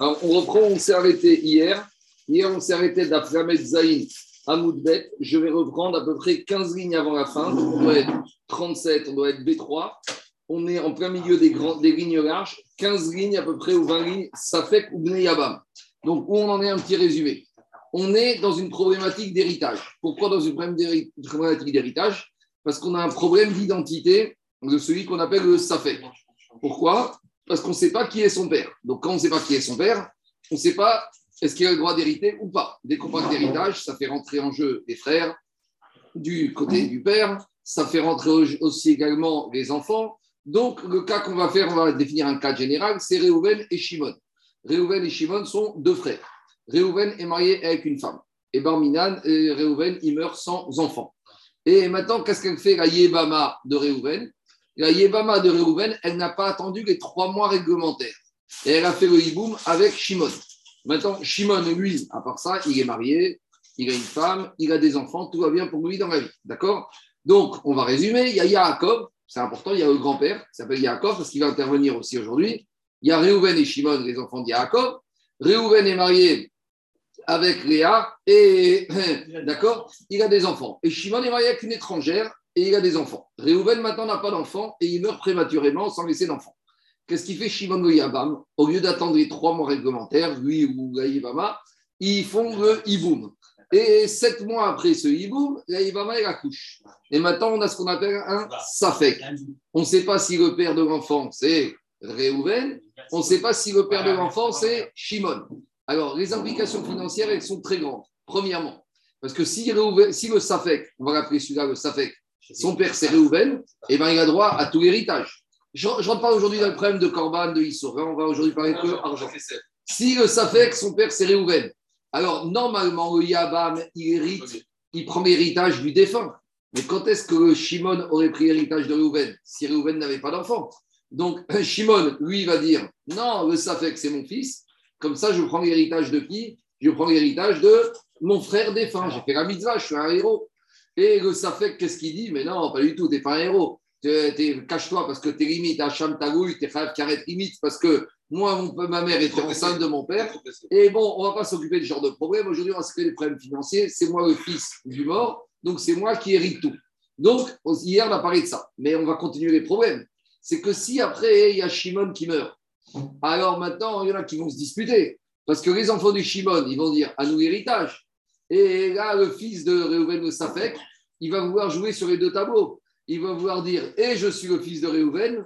On reprend, on s'est arrêté hier. Hier, on s'est arrêté d'Aframet Zain à Moudbet. Je vais reprendre à peu près 15 lignes avant la fin. On doit être 37, on doit être B3. On est en plein milieu des, grands, lignes larges. 15 lignes à peu près ou 20 lignes, ça fait ou Yabam. Donc, on en est un petit résumé. On est dans une problématique d'héritage. Pourquoi dans une problématique d'héritage? Parce qu'on a un problème d'identité de celui qu'on appelle le Safek. Pourquoi? Parce qu'on ne sait pas qui est son père. Donc, quand on ne sait pas qui est son père, on ne sait pas est-ce qu'il a le droit d'hériter ou pas. Dès qu'on parle d'héritage, ça fait rentrer en jeu les frères du côté du père, ça fait rentrer aussi également les enfants. Donc, le cas qu'on va faire, on va définir un cas général, c'est Réhouven et Shimon. Réhouven et Shimon sont deux frères. Réhouven est marié avec une femme. Et Barminan, et Réhouven, il meurt sans enfant. Et maintenant, qu'est-ce qu'elle fait la Yébama de Réhouven? La Yébama de Réhouven, elle n'a pas attendu les trois mois réglementaires. Et elle a fait le hiboum avec Shimon. Maintenant, Shimon, lui, à part ça, il est marié, il a une femme, il a des enfants, tout va bien pour lui dans la vie. D'accord? Donc, on va résumer. Il y a Yaakov, c'est important, il y a le grand-père, qui s'appelle Yaakov, parce qu'il va intervenir aussi aujourd'hui. Il y a Réhouven et Shimon, les enfants de Yaakov. Réhouven est marié avec Léa, et d'accord, il a des enfants. Et Shimon est marié avec une étrangère, et il a des enfants. Réhouven maintenant n'a pas d'enfants, et il meurt prématurément sans laisser d'enfants. Qu'est-ce qu'il fait Shimon le Yabam Au lieu d'attendre les trois mois réglementaires, lui ou Gaïbama, ils font le Iboum. Et sept mois après ce Iboum, Gaïbama, il accouche. Et maintenant, on a ce qu'on appelle un Safek. On ne sait pas si le père de l'enfant, c'est Réhouven. On ne sait pas si le père de l'enfant, c'est Shimon. Alors, les implications financières, elles sont très grandes. Premièrement, parce que si, si le Safek, on va l'appeler celui-là le Safek, son père c'est Réhouven, eh ben, il a droit à tout l'héritage. Je ne rentre pas aujourd'hui dans le problème de Corban, de Issor. On va aujourd'hui parler de argent. Si le Safek, son père, c'est Réhouven, alors normalement, le Yabam, il hérite, il prend l'héritage du défunt. Mais quand est-ce que Shimon aurait pris l'héritage de Réhouven si Réhouven n'avait pas d'enfant? Donc, Shimon, lui, va dire Non, le Safek, c'est mon fils. Comme ça, je prends l'héritage de qui? Je prends l'héritage de mon frère défunt. J'ai fait la mitzvah, je suis un héros. Et le Safek, qu'est-ce qu'il dit? Mais non, pas du tout, tu n'es pas un héros cache-toi parce que tes limites, Hacham Tagoui, tes frères carré limite parce que moi, mon, ma mère était enceinte de mon père. Et bon, on ne va pas s'occuper de ce genre de problème. Aujourd'hui, on va s'occuper des problèmes financiers. C'est moi le fils du mort, donc c'est moi qui hérite tout. Donc, hier, on a parlé de ça. Mais on va continuer les problèmes. C'est que si après, il y a Shimon qui meurt, alors maintenant, il y en a qui vont se disputer. Parce que les enfants du Shimon, ils vont dire à nous l'héritage. Et là, le fils de Reuven le Safek, il va vouloir jouer sur les deux tableaux il va vouloir dire et eh, je suis le fils de Réhouven,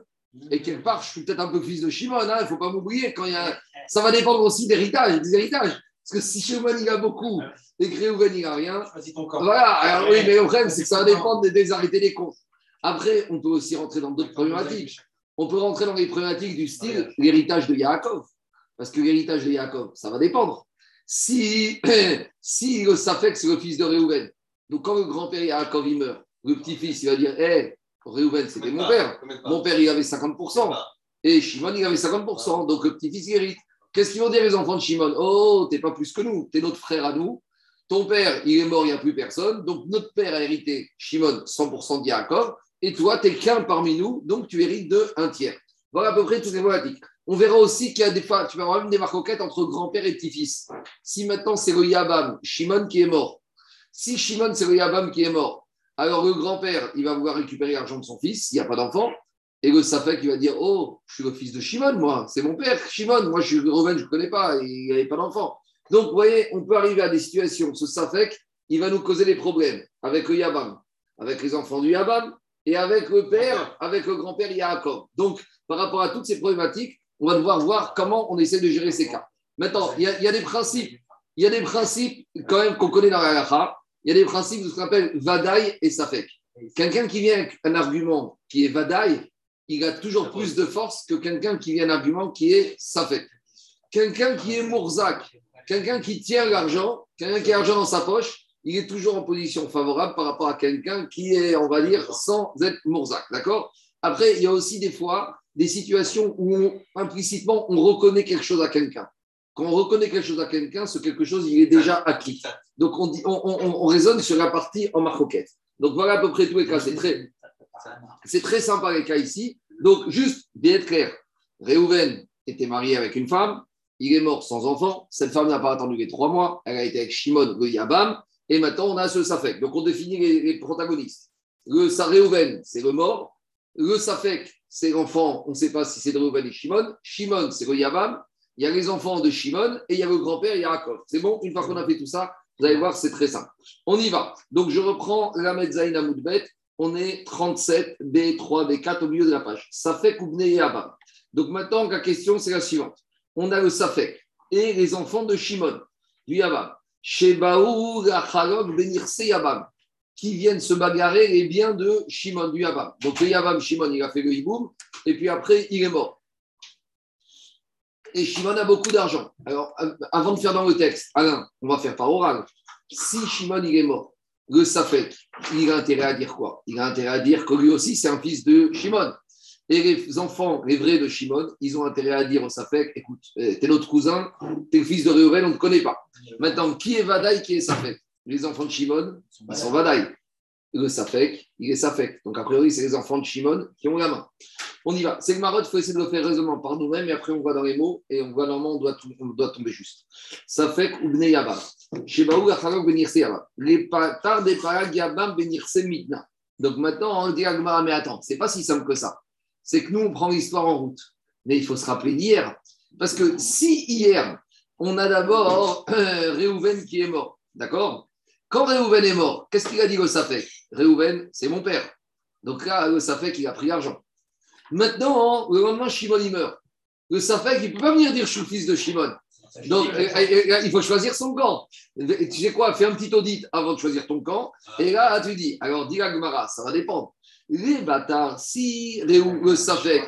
et quelque part, je suis peut-être un peu fils de Shimon, hein, il ne faut pas m'oublier. Quand il y a... Ça va dépendre aussi d'héritage, des héritages. Parce que si Shimon il a beaucoup et que Réhouven il n'a rien, voilà. Alors, oui, mais le problème, c'est que ça va dépendre des, arrêtés des comptes. Après, on peut aussi rentrer dans d'autres problématiques. On peut rentrer dans les problématiques du style l'héritage de Yaakov. Parce que l'héritage de Yaakov, ça va dépendre. Si, si le Safek, c'est le fils de Réhouven, donc quand le grand-père Yaakov il meurt, le petit-fils, il va dire Hé, Réhouven, c'était mon père. Mon père, il avait 50%. Et Shimon, il avait 50%. Donc le petit-fils, il hérite. Qu'est-ce qu'ils vont dire les enfants de Shimon? Oh, t'es pas plus que nous, t'es notre frère à nous. Ton père, il est mort, il n'y a plus personne. Donc notre père a hérité, Shimon, 100% de Yaakov. Et toi, tu es qu'un parmi nous, donc tu hérites de un tiers. Voilà à peu près toutes les problématiques. On verra aussi qu'il y a des fois, tu vas avoir même des marcoquettes entre grand-père et petit-fils. Si maintenant c'est le Yabam, Shimon qui est mort. Si Shimon c'est le Yabam qui est mort, alors le grand-père, il va vouloir récupérer l'argent de son fils, s'il n'y a pas d'enfant. Et le Safek, il va dire Oh, je suis le fils de Shimon, moi, c'est mon père, Shimon, moi je suis Reuven, je ne connais pas, il n'avait pas d'enfant. Donc, vous voyez, on peut arriver à des situations, ce Safek, il va nous causer des problèmes avec le Yabam, avec les enfants du Yabam, et avec le père, avec le grand-père Yaakov. Donc, par rapport à toutes ces problématiques, on va devoir voir comment on essaie de gérer ces cas. Maintenant, il y, a, des principes, il y a des principes quand même qu'on connaît dans la halakha, il y a des principes de ce qu'on appelle Vadaï et Safek. Quelqu'un qui vient avec un argument qui est Vadaï, il a toujours plus de force que quelqu'un qui vient un argument qui est Safek. Quelqu'un qui est Mourzak, quelqu'un qui tient l'argent, quelqu'un qui a l'argent dans sa poche, il est toujours en position favorable par rapport à quelqu'un qui est, on va dire, sans être Mourzak. D'accord? Après, il y a aussi des fois des situations où implicitement on reconnaît quelque chose à quelqu'un. Quand on reconnaît quelque chose à quelqu'un, ce quelque chose, il est déjà acquis. Donc, on, dit, on, raisonne sur la partie en marcoquette. Donc, voilà à peu près tous les cas. C'est très, c'est très sympa les cas ici. Donc, juste, bien être clair. Réhouven, était marié avec une femme, il est mort sans enfant, cette femme n'a pas attendu les trois mois, elle a été avec Shimon, le Yabam, et maintenant on a ce Safek. Donc on définit les, protagonistes. Le Saréouven, c'est le mort, le Safek, c'est l'enfant, on ne sait pas si c'est de Reuven et Shimon, Shimon, c'est le Yabam, il y a les enfants de Shimon, et il y a le grand-père Yaakov. C'est bon, une fois qu'on a fait tout ça, vous allez voir, c'est très simple. On y va. Donc je reprends la Metzaïn Amoudbet, on est 37, B3, B4 au milieu de la page. Safek ou Yabam. Donc maintenant, la question, c'est la suivante. On a le Safek et les enfants de Shimon, du Yabam. Shebaou, Yabam, qui viennent se bagarrer les biens de Shimon, du Yabam. Donc le Yabam, Shimon, il a fait le hiboum, et puis après, il est mort. Et Shimon a beaucoup d'argent. Alors, avant de faire dans le texte, Alain, on va faire par oral. Si Shimon, il est mort, le Safek, il a intérêt à dire quoi? Il a intérêt à dire que lui aussi, c'est un fils de Shimon. Et les enfants, les vrais de Shimon, ils ont intérêt à dire au Safek écoute, euh, t'es notre cousin, t'es le fils de Réhouven, on ne te connaît pas. Maintenant, qui est Vadaï, qui est Safek? Les enfants de Shimon, ils sont Vadaï. Le Safek, il est Safek. Donc, a priori, c'est les enfants de Shimon qui ont la main. On y va. C'est le marotte, il faut essayer de le faire raisonnement par nous-mêmes, et après, on voit dans les mots, et on voit normalement, on doit, on doit tomber juste. Safek ou Bnei Yabam. Shebaou Acharok Benirse Yabam. Les patards des parag Yabam Benirse Mitna. Donc maintenant, on dit à mais attends, c'est pas si simple que ça c'est que nous, on prend l'histoire en route. Mais il faut se rappeler d'hier. Parce que si hier, on a d'abord euh, Réhouven qui est mort, d'accord? Quand Réhouven est mort, qu'est-ce qu'il a dit au Safek Réhouven, c'est mon père. Donc là, le Safek, il a pris l'argent. Maintenant, le lendemain, Shimon, il meurt. Le Safek, il ne peut pas venir dire je suis le fils de Shimon. Donc, euh, euh, il faut choisir son camp. Tu sais quoi? Fais un petit audit avant de choisir ton camp. Et là, tu dis alors, dis la Gemara, ça va dépendre. Les bâtards, si le Safek,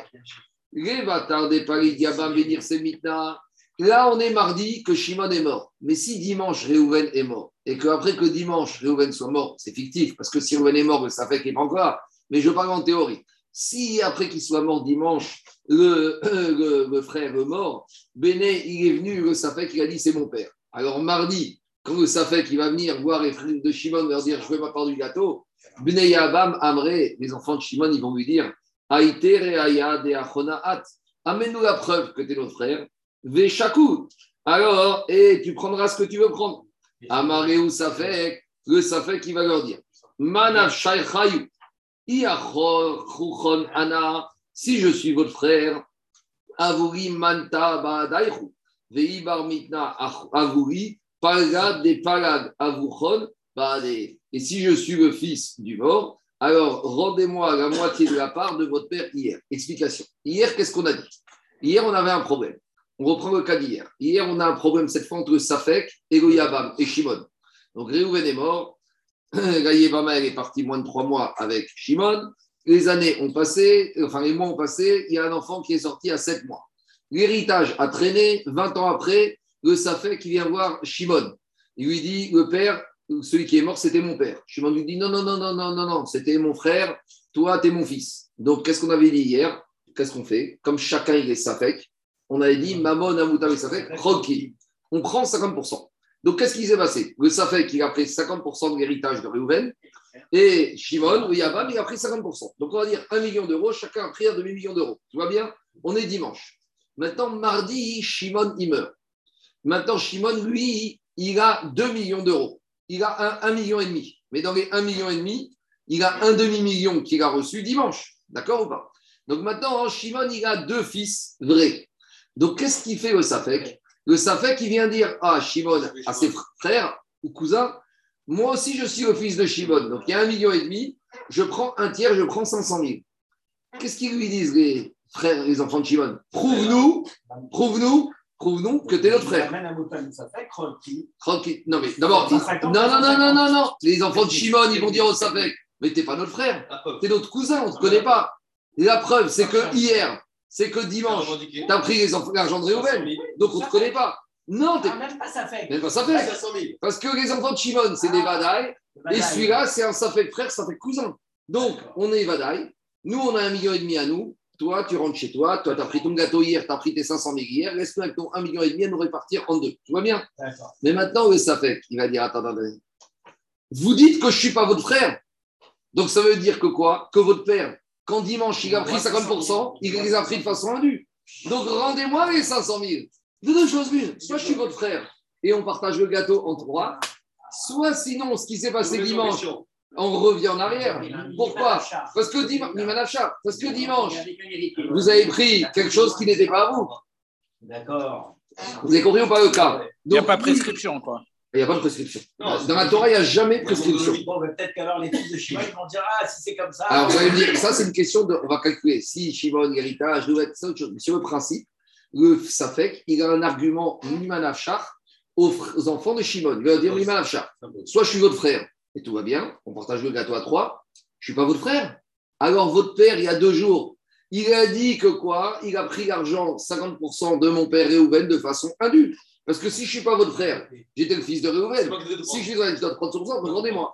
les bâtards des Paris Diabam venir Semitna, là on est mardi que Shimon est mort. Mais si dimanche Réhouven est mort, et qu'après que dimanche Réhouven soit mort, c'est fictif, parce que si Réhouven est mort, le Safek est pas encore. Mais je parle en théorie. Si après qu'il soit mort dimanche, le, le, frère est mort, Béné, il est venu, le Safek, il a dit c'est mon père. Alors mardi, quand le Safek, va venir voir les frères de Shimon, leur dire je veux ma part du gâteau, Bnei Amré, les enfants de Shimon, ils vont lui dire Amène-nous la preuve que tu es notre frère. Veshaku. Alors, et tu prendras ce que tu veux prendre. Amaré ou Safek, le Safek, il va leur dire Manav Shaychayu. Ana, si je suis votre frère, Avuri Manta Baadaichu. Veibar Mitna Avuri, Palad de Palad Avuchon et si je suis le fils du mort, alors rendez-moi la moitié de la part de votre père hier. Explication. Hier, qu'est-ce qu'on a dit? Hier, on avait un problème. On reprend le cas d'hier. Hier, on a un problème cette fois entre Safek et et Shimon. Donc Réhouven est mort. Elle est partie moins de trois mois avec Shimon. Les années ont passé, enfin les mois ont passé. Il y a un enfant qui est sorti à sept mois. L'héritage a traîné. 20 ans après, le Safek vient voir Shimon. Il lui dit Le père, celui qui est mort, c'était mon père. Je lui dit non, non, non, non, non, non, non, c'était mon frère, toi, tu es mon fils. Donc, qu'est-ce qu'on avait dit hier? Qu'est-ce qu'on fait? Comme chacun, il est safek, on avait dit Mamon, Amouta, Safek, Rocky. On prend 50%. Donc, qu'est-ce qui s'est passé? Le Safek, il a pris 50% de l'héritage de Réhouven, et Shimon, le Yabam, il a pris 50%. Donc, on va dire 1 million d'euros, chacun a pris un demi-million d'euros. Tu vois bien? On est dimanche. Maintenant, mardi, Shimon, il meurt. Maintenant, Shimon, lui, il a 2 millions d'euros il a un, million et demi. Mais dans les 1 million et demi, il a un demi-million qu'il a reçu dimanche. D'accord ou pas? Donc maintenant, Shimon, il a deux fils vrais. Donc qu'est-ce qu'il fait le Safek Le Safek, il vient dire à Shimon, à ses frères ou cousins, moi aussi je suis le fils de Shimon. Donc il y a un million et demi, je prends un tiers, je prends 500 000. Qu'est-ce qu'ils lui disent les frères, les enfants de Shimon? Prouve-nous, prouve-nous prouve-nous que tu es notre frère. Non, mais d'abord, non, non, non, non, non, non. Les enfants de Shimon, ils vont dire au Safek, mais tu pas notre frère, tu es notre cousin, on ne te connaît pas. Et la preuve, c'est que hier, c'est que dimanche, tu as pris l'argent de Réhouven, donc on ne te connaît pas. Non, ah, même pas Safek. Même pas Safek. Parce que les enfants de Shimon, c'est des Vadaï, et celui-là, c'est un Safek frère, Safek cousin. Donc, on est Vadaï. Nous, on a un million et demi à nous. Toi, tu rentres chez toi, toi, tu as pris ton gâteau hier, tu as pris tes 500 000 hier, laisse-nous avec ton 1,5 million et demi à nous répartir en deux. Tu vois bien? Mais maintenant, le Safek, il va dire Attends, attendez. Vous dites que je ne suis pas votre frère. Donc, ça veut dire que quoi? Que votre père, quand dimanche, il a pris 50%, il les a pris de façon indue. Donc rendez-moi les 500 000. De deux choses l'une, soit je suis votre frère et on partage le gâteau en trois, soit sinon, ce qui s'est passé dimanche, on revient en arrière. Pourquoi Parce que dimanche, parce que dimanche, vous avez pris quelque chose qui n'était pas à vous. D'accord. Vous avez compris ou pas le cas Il n'y a pas de prescription, quoi. Il n'y a pas de prescription. Dans la Torah, il n'y a jamais de prescription. Bon, peut-être qu'alors les fils de Shimon vont dire Ah, si c'est comme ça. Alors, vous allez me dire, ça, c'est une question de. On va calculer. Si Shimon, l'héritage, doit être ça, autre chose. Mais sur le principe, le Safek, il a un argument Mimanachar aux enfants de Shimon. Il va dire Mimanachar. Soit je suis votre frère et tout va bien, on partage le gâteau à trois. Je ne suis pas votre frère. Alors, votre père, il y a deux jours, il a dit que quoi? Il a pris l'argent, 50% de mon père Réhouven de façon indue. Parce que si je ne suis pas votre frère, j'étais le fils de Réhouven. Si je suis dans les 30%, rendez-moi.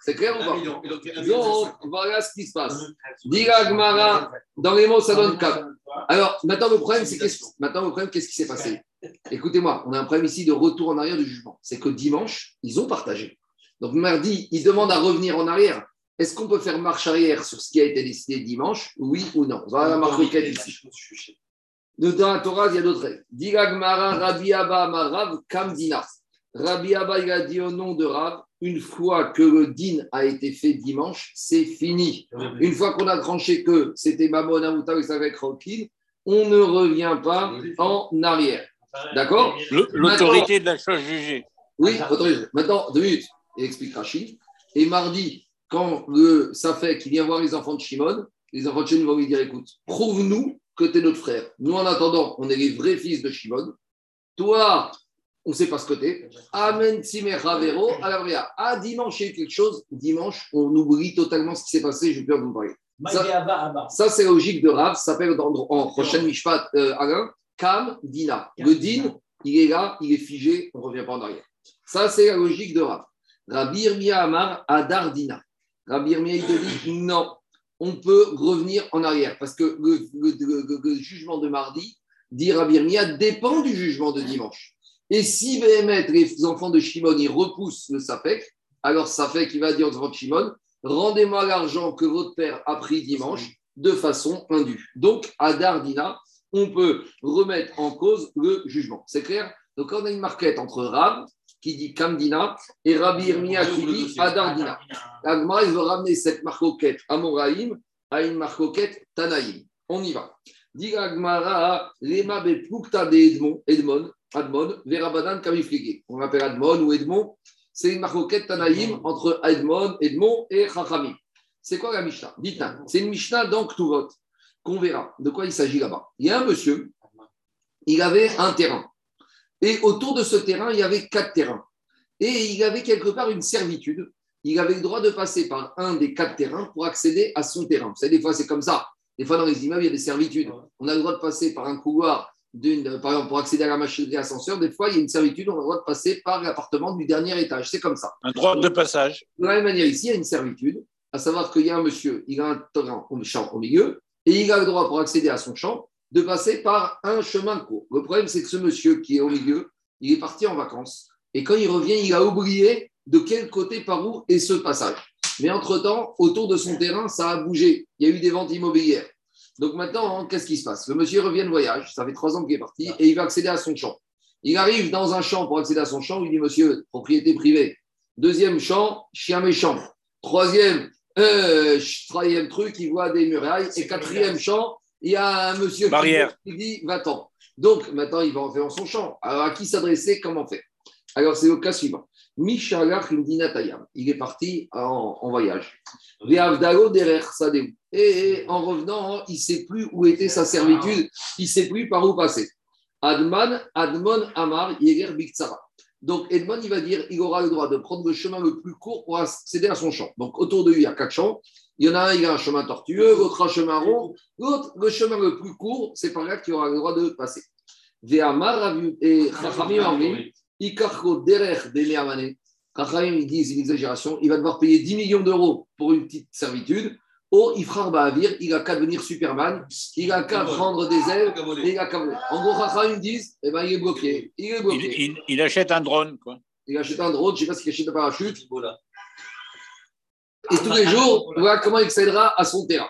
C'est clair ou pas Donc, voilà ce qui se passe. Diga Gmara, dans les mots, ça donne 4. Alors, maintenant, le problème, c'est qu'est-ce maintenant, le problème, qu'est-ce qui s'est passé? Écoutez-moi, on a un problème ici de retour en arrière du jugement. C'est que dimanche, ils ont partagé. Donc, mardi, ils demandent à revenir en arrière. Est-ce qu'on peut faire marche arrière sur ce qui a été décidé dimanche? Oui ou non? Voilà la marque ici. Dans la Torah, il y a d'autres règles. Diragmara Rabbi Abba Marav Kamdina. Rabbi Abba, il a dit au nom de Rav, une fois que le din a été fait dimanche, c'est fini. Une fois qu'on a tranché que c'était Mamon Amouta et avec Rokin, on ne revient pas en arrière. D'accord L'autorité de la chose jugée. Oui, autorité. Maintenant, deux minutes, il explique Rachid. Et mardi, quand le fait qu'il vient voir les enfants de Shimon, les enfants de Shimon vont lui dire écoute, prouve-nous que tu es notre frère. Nous, en attendant, on est les vrais fils de Shimon. Toi, on ne sait pas ce es. Amen, Ravero, à la. Ah, dimanche, il y a eu quelque chose. Dimanche, on oublie totalement ce qui s'est passé. Je peux vous parler. Ça, c'est la logique de Rav. Ça s'appelle en prochaine Mishpat, euh, Alain, Kam Dina. Le din, il est là, il est figé, on ne revient pas en arrière. Ça, c'est la logique de Rav. Rabbi Irmia Amar Adar Dina. Rabbi Irmia, il te dit non, on peut revenir en arrière parce que le, jugement de mardi, dit Rabbi dépend du jugement de dimanche. Et si mettre les enfants de Shimon, ils repoussent le Safek, alors Safek, il va dire aux enfants de Shimon, rendez-moi l'argent que votre père a pris dimanche de façon indue. Donc, à Dardina, on peut remettre en cause le jugement. C'est clair? Donc, on a une marquette entre Rab, qui dit Kamdina, et Rabbi Irmia qui dit Adardina. Agma, il veut ramener cette marcoquette à Moraïm à une marcoquette Tanaïm. On y va. Dit Agmara, Lema de Edmond, Edmond, Admon, Verabadan Kamiflige. On l'appelle Admon ou Edmond. C'est une marcoquette Tanaïm entre Edmond, Edmond et Chachamim. C'est quoi la Mishnah? Dites C'est une Mishnah dans Ktuvot qu'on verra. De quoi il s'agit là-bas? Il y a un monsieur, il avait un terrain. Et autour de ce terrain, il y avait quatre terrains. Et il avait quelque part une servitude. Il avait le droit de passer par un des quatre terrains pour accéder à son terrain. Vous savez, des fois, c'est comme ça. Des fois, dans les immeubles, il y a des servitudes. On a le droit de passer par un couloir, par exemple, pour accéder à la machine d'ascenseur. Des fois, il y a une servitude, on a le droit de passer par l'appartement du dernier étage. C'est comme ça. Un droit de passage. De la même manière, ici, il y a une servitude, à savoir qu'il y a un monsieur, il a un terrain, un champ au milieu, et il a le droit pour accéder à son champ de passer par un chemin court. Le problème, c'est que ce monsieur qui est au milieu, il est parti en vacances. Et quand il revient, il a oublié de quel côté, par où est ce passage. Mais entre-temps, autour de son terrain, ça a bougé. Il y a eu des ventes immobilières. Donc maintenant, qu'est-ce qui se passe? Le monsieur revient de voyage, ça fait trois ans qu'il est parti, et il va accéder à son champ. Il arrive dans un champ pour accéder à son champ, il dit Monsieur, propriété privée. Deuxième champ, chien méchant. Troisième, euh, troisième truc, il voit des murailles. Et quatrième champ, il y a un monsieur qui dit Va-t'en. Donc maintenant, il va en faire dans son champ. Alors à qui s'adresser Comment faire? Alors c'est le cas suivant. Mishalach Indinatayam. Il est parti en, en voyage. Et en revenant, il ne sait plus où était sa servitude, il ne sait plus par où passer. Adman, Admon Amar, Yeger Biktsara. Donc Edmond, il va dire il aura le droit de prendre le chemin le plus court pour accéder à son champ. Donc autour de lui, il y a quatre champs. Il y en a un, il a un chemin tortueux, l'autre un chemin rond. L'autre, le chemin le plus court, c'est par là qu'il aura le droit de passer. Et Chachamim Demeamane. Chachamim, ils disent une exagération, il va devoir payer 10 millions d'euros pour une petite servitude. Oh, Ifrar Bahavir, il a qu'à devenir Superman, il a qu'à prendre des ailes, et il a qu'à En gros, Chachamim disent, eh ben, il est bloqué. Il, est bloqué. Il, il, il, achète un drone, quoi. Il achète un drone, je ne sais pas s'il achète un parachute. Et tous les jours, voilà comment il accédera à son terrain.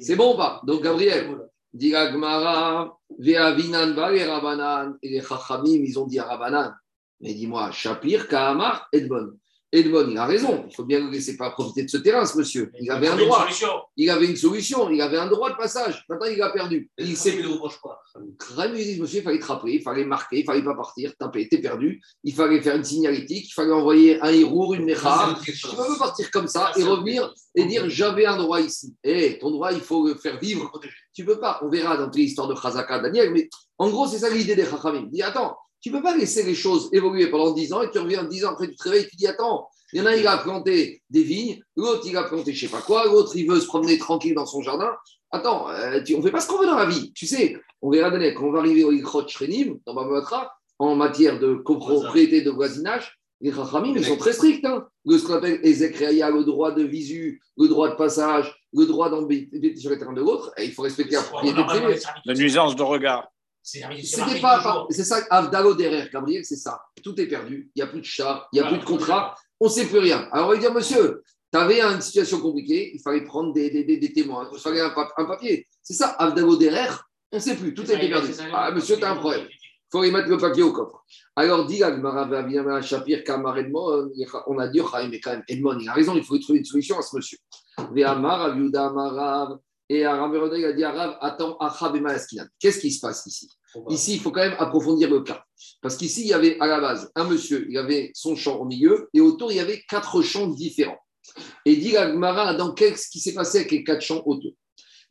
C'est bon ou pas? Donc, Gabriel, Diragmara, Veavinan, et Rabanan. Et les Chachamim, ils ont dit Rabanan. Mais dis-moi, Shapir, Kahamar, Edbon. Edmond, il a raison. Il faut bien ne laisser pas profiter de ce terrain, ce monsieur. Il avait un droit. Il avait une solution. Il avait un droit de passage. Maintenant, il a perdu. Il s'est. dit, monsieur, il fallait te rappeler, il fallait marquer, il fallait pas partir, taper, t'es perdu. Il fallait faire une signalétique, il fallait envoyer un héros, une mécha. Tu peux pas partir comme ça et revenir et dire j'avais un droit ici. Eh, ton droit, il faut le faire vivre. Tu peux pas. On verra dans l'histoire de Khazaka, Daniel, mais en gros, c'est ça l'idée des Chachamim. Dis, attends, tu ne peux pas laisser les choses évoluer pendant 10 ans et tu reviens 10 ans après, tu te réveilles et tu dis Attends, il y en a, il a planté des vignes, l'autre, il a planté je ne sais pas quoi, l'autre, il veut se promener tranquille dans son jardin. Attends, euh, on ne fait pas ce qu'on veut dans la vie. Tu sais, on verra donner, quand on va arriver au Ikrot Shrenim, dans Babatra, en matière de copropriété, de voisinage, les Rachamim, ils sont très stricts. Hein. Le, ce qu'on appelle le droit de visu, le droit de passage, le droit d'embêter sur les terrains de l'autre, il faut respecter la propriété privée. La nuisance de regard. C'était pas, c'est ça, Avdalo derrière, Gabriel, c'est ça. Tout est perdu, il n'y a plus de chat, il n'y a plus de contrat, on ne sait plus rien. Alors on va dire, monsieur, tu avais une situation compliquée, il fallait prendre des, des, des, témoins, il fallait un, papier. C'est ça, Avdalo derrière, on ne sait plus, tout est perdu. Ah, monsieur, tu as un problème. Il faut y mettre le papier au coffre. Alors, dit Shapir, Kamar Edmond, on a dit, mais quand même, Edmond, il a raison, il faut trouver une solution à ce monsieur. Et Arav il a dit Arav, attends, Qu'est-ce qui se passe ici? Ici, il faut quand même approfondir le cas. Parce qu'ici, il y avait à la base un monsieur, il avait son champ au milieu, et autour, il y avait quatre champs différents. Et dit Agmara, dans qu'est-ce qui s'est passé avec les quatre champs autour?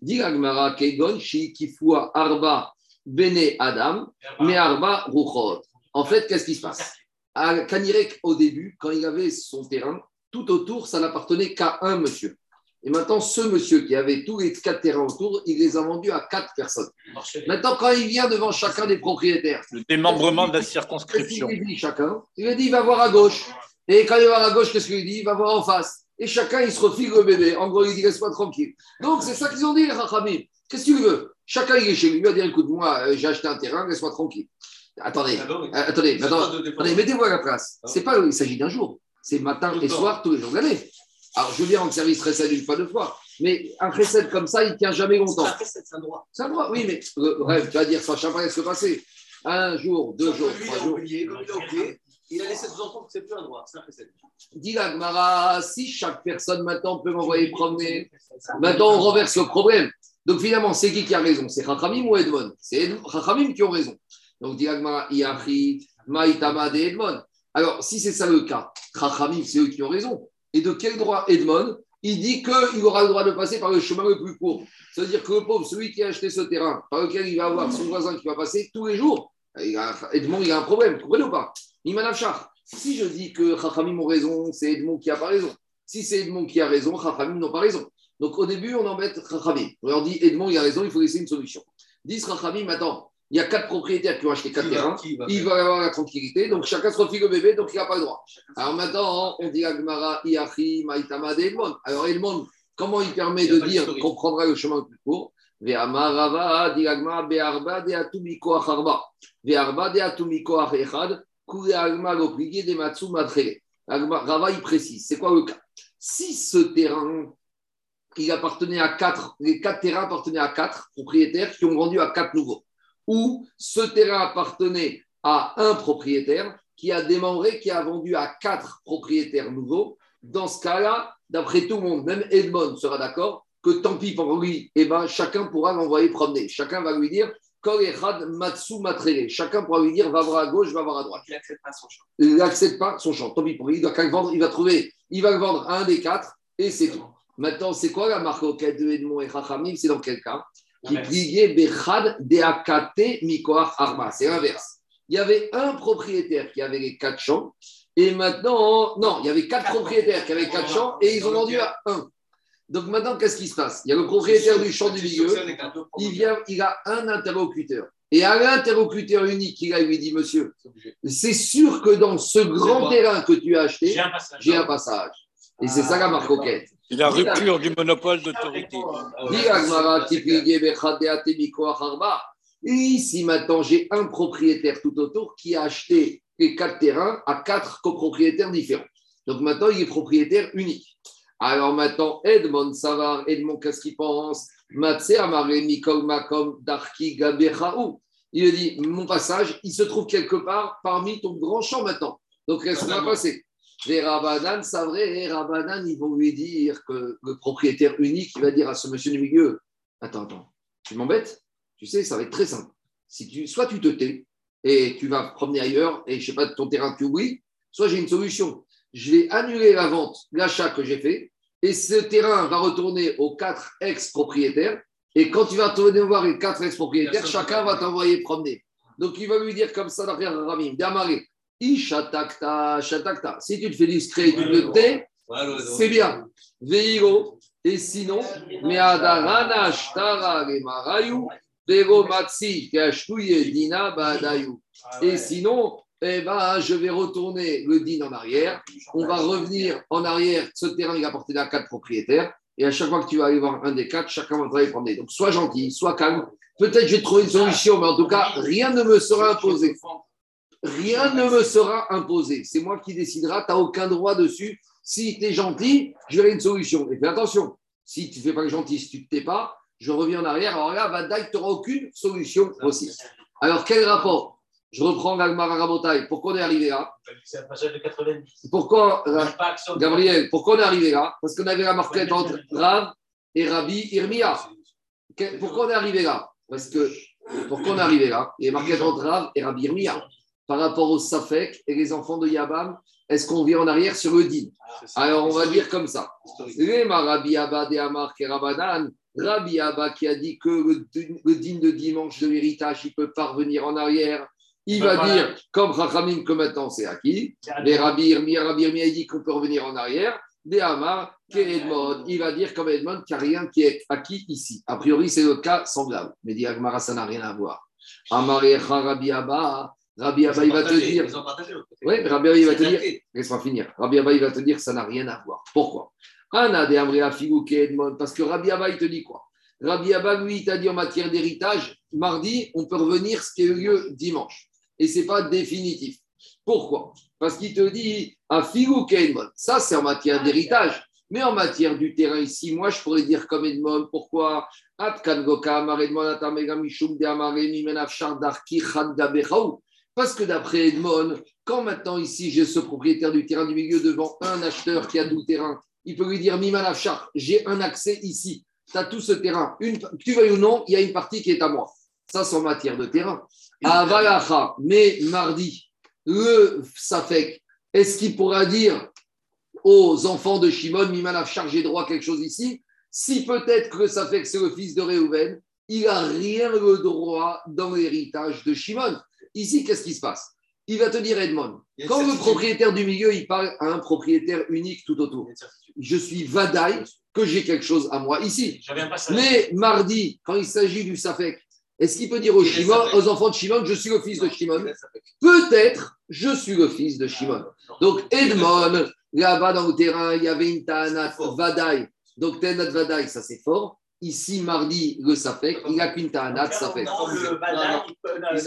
Dit Agmara, Kegon, Kifua, Arba, Bene Adam, Mais Arba, Ruchot. En fait, qu'est-ce qui se passe? À Kanirek, au début, quand il avait son terrain, tout autour, ça n'appartenait qu'à un monsieur. Et maintenant, ce monsieur qui avait tous les quatre terrains autour, il les a vendus à quatre personnes. Maintenant, quand il vient devant chacun des propriétaires, le démembrement de la circonscription. Il dit chacun, il lui dit il va voir à gauche. Et quand il va voir à gauche, qu'est-ce qu'il dit Il va voir en face. Et chacun, il se refile le bébé. En gros, il dit laisse-moi tranquille. Donc, c'est ça qu'ils ont dit, les Rachamim. Qu'est-ce que tu veux Chacun, il est chez lui. Il va dire écoute, moi, euh, j'ai acheté un terrain, laisse-moi tranquille. Attendez, ah euh, attendez, attendez mettez-vous à la place. Ah c'est pas, il s'agit d'un jour. C'est matin et soir, tous les jours de l'année. Alors, je viens rendre service recette une fois, deux fois. Mais un recette comme ça, il ne tient jamais longtemps. C'est un droit. C'est un droit, oui, mais bref, tu vas dire, ça ne se passer. Un jour, deux jours, trois jours. Il a laissé sous-entendre que ce n'est plus un droit, c'est un recette. Dis Gmara, si chaque personne maintenant peut m'envoyer promener, maintenant on renverse le problème. Donc finalement, c'est qui qui a raison? C'est Chachamim ou Edmond? C'est Chachamim qui ont raison. Donc dit Gmara, Iachi, Maïtama et Edmond. Alors, si c'est ça le cas, Chachamim, c'est eux qui ont raison. Et de quel droit Edmond Il dit qu'il aura le droit de passer par le chemin le plus court. C'est-à-dire que le pauvre, celui qui a acheté ce terrain, par lequel il va avoir son voisin qui va passer tous les jours, Edmond, il a un problème. Vous comprenez ou pas? Si je dis que Chachamim ont raison, c'est Edmond qui n'a pas raison. Si c'est Edmond qui a raison, Chachamim n'ont pas raison. Donc au début, on embête Chachamim. On leur dit Edmond, il a raison, il faut laisser une solution. Dis Chachamim, attends, il y a quatre propriétaires qui ont acheté quatre terrains. il va avoir la tranquillité. Donc chacun se refile le bébé, donc il n'a pas le droit. Alors maintenant, on dit Agmara, Iachi, Maïtama, Edmond. Alors Edmond, comment il permet de dire qu'on prendra le chemin le plus court? Rava, il précise. C'est quoi le cas? Si ce terrain il appartenait à quatre, les quatre terrains appartenaient à quatre propriétaires qui ont vendu à quatre nouveaux où ce terrain appartenait à un propriétaire qui a démembré, qui a vendu à quatre propriétaires nouveaux. Dans ce cas-là, d'après tout le monde, même Edmond sera d'accord que tant pis pour lui, eh ben, chacun pourra l'envoyer promener. Chacun va lui dire Matsu Chacun pourra lui dire va voir à gauche, va voir à droite. Il n'accepte pas son champ. Il n'accepte pas son champ. Tant pis pour lui, il doit quand vendre, il va trouver, il va le vendre à un des quatre et c'est tout. Maintenant, c'est quoi la marque auquel de Edmond et Chachamim C'est dans quel cas? Qui pliait Bechad Deakate Mikoach Arma. C'est l'inverse. Il y avait un propriétaire qui avait les quatre champs, et maintenant, non, il y avait quatre propriétaires qui avaient quatre champs, et ils ont vendu à un. Donc maintenant, qu'est-ce qui se passe? Il y a le propriétaire du champ du milieu, il, vient, il a un interlocuteur. Et à l'interlocuteur unique, il a lui dit, monsieur, c'est sûr que dans ce grand terrain que tu as acheté, j'ai un passage. Et c'est ça la marque c'est la rupture du monopole d'autorité. Et ici, maintenant, j'ai un propriétaire tout autour qui a acheté les quatre terrains à quatre copropriétaires différents. Donc maintenant, il est propriétaire unique. Alors maintenant, Edmond Savar, Edmond, qu'est-ce qu'il pense? Il dit Mon passage, il se trouve quelque part parmi ton grand champ maintenant. Donc, qu'est-ce qu'on va passer Les Rabanan, c'est vrai, les Rabanan, ils vont lui dire que le propriétaire unique, il va dire à ce monsieur du milieu Attends, attends, tu m'embêtes? Tu sais, ça va être très simple. Si tu, soit tu te tais et tu vas promener ailleurs et je sais pas, ton terrain tu oublies, soit j'ai une solution. Je vais annuler la vente, l'achat que j'ai fait et ce terrain va retourner aux quatre ex-propriétaires. Et quand tu vas tourner voir les quatre ex-propriétaires, chacun va t'envoyer promener. Donc il va lui dire comme ça, d'après Ramim, Damare, Ishatakta, Shatakta. Si tu te fais discret, tu te tais, c'est bien. Et sinon, Meadarana, Shtara, Marayu, Vego Matsi, Kashtuye, Dina, Badayu. Et sinon, eh ben, je vais retourner le din en arrière. On va revenir en arrière. Ce terrain, il a apporté à quatre propriétaires. Et à chaque fois que tu vas aller voir un des quatre, chacun va travailler prendre. Donc, sois gentil, sois calme. Peut-être je vais trouver une solution, mais en tout cas, rien ne me sera imposé. Rien ne me sera imposé. C'est moi qui décidera. Tu n'as aucun droit dessus. Si tu es gentil, je verrai une solution. Et fais attention. Si tu ne fais pas le gentil, si tu ne te tais pas, je reviens en arrière. Alors là, Vadaï, tu n'auras aucune solution aussi. Alors, quel rapport? Je reprends Gagmara Rabotai. Pourquoi on est arrivé là? C'est un passage de 90. Pourquoi, Gabriel, pourquoi on est arrivé là? Parce qu'on avait la marquette entre Rav et Rabbi Irmia. Pourquoi on est arrivé là? Parce que, pourquoi on est arrivé là? Il y a marqué entre Rav et Rabbi Irmia. Par rapport au Safek et les enfants de Yabam, est-ce qu'on vient en arrière sur le din Alors, on va dire comme ça. Lema Rabbi Abba de Amar Kerabanan, Rabbi Abba qui a dit que le, din de dimanche de l'héritage, il peut pas revenir en arrière. Il va dire, comme Rachamim, que maintenant c'est acquis. Les Rabbi Irmia, Rabbi Irmia, il dit qu'on peut revenir en arrière. Des Hamar, Edmond, il va dire comme Edmond qu'il n'y a rien qui est acquis ici. A priori, c'est le cas semblable. Mais dit ça n'a rien à voir. Amar Rabbi Abba, Rabbi Abba, il va te dire. Oui, Rabbi Abba, il va te dire. Laisse-moi finir. Rabbi Abba, il va te dire que ça n'a rien à voir. Pourquoi? Parce que Rabbi Abba, il te dit quoi? Rabbi Abba, lui, il t'a dit en matière d'héritage, mardi, on peut revenir ce qui a eu lieu dimanche. Et ce n'est pas définitif. Pourquoi? Parce qu'il te dit, à Edmond. Ça, c'est en matière d'héritage. Mais en matière du terrain ici, moi, je pourrais dire comme Edmond. Pourquoi? Parce que d'après Edmond, quand maintenant ici j'ai ce propriétaire du terrain du milieu devant un acheteur qui a tout le terrain, il peut lui dire Miman Afshar, j'ai un accès ici, tu as tout ce terrain. Une, tu veuilles ou non, il y a une partie qui est à moi. Ça, c'est en matière de terrain. À Valacha, mais mardi, le Safek, est-ce qu'il pourra dire aux enfants de Shimon, Miman Afshar, j'ai droit à quelque chose ici? Si peut-être que le Safek, c'est le fils de Réhouven, il n'a rien le droit dans l'héritage de Shimon. Ici, qu'est-ce qui se passe? Il va te dire, Edmond, quand le propriétaire du milieu, il parle à un propriétaire unique tout autour. Je suis vadaï que j'ai quelque chose à moi ici. Mais mardi, quand il s'agit du Safek, est-ce qu'il peut dire aux, Shimon, enfants de Shimon, je suis le fils de Shimon. Peut-être, je suis le fils de Shimon. Non. Donc, Edmond, là-bas dans le terrain, il y avait une Tanat. Vadaï. Donc, Tanat Vadaï, ça c'est fort. Ici, mardi, le Safek, il n'a qu'une Tanat Donc, Safek. Non, le il peut, le, Ils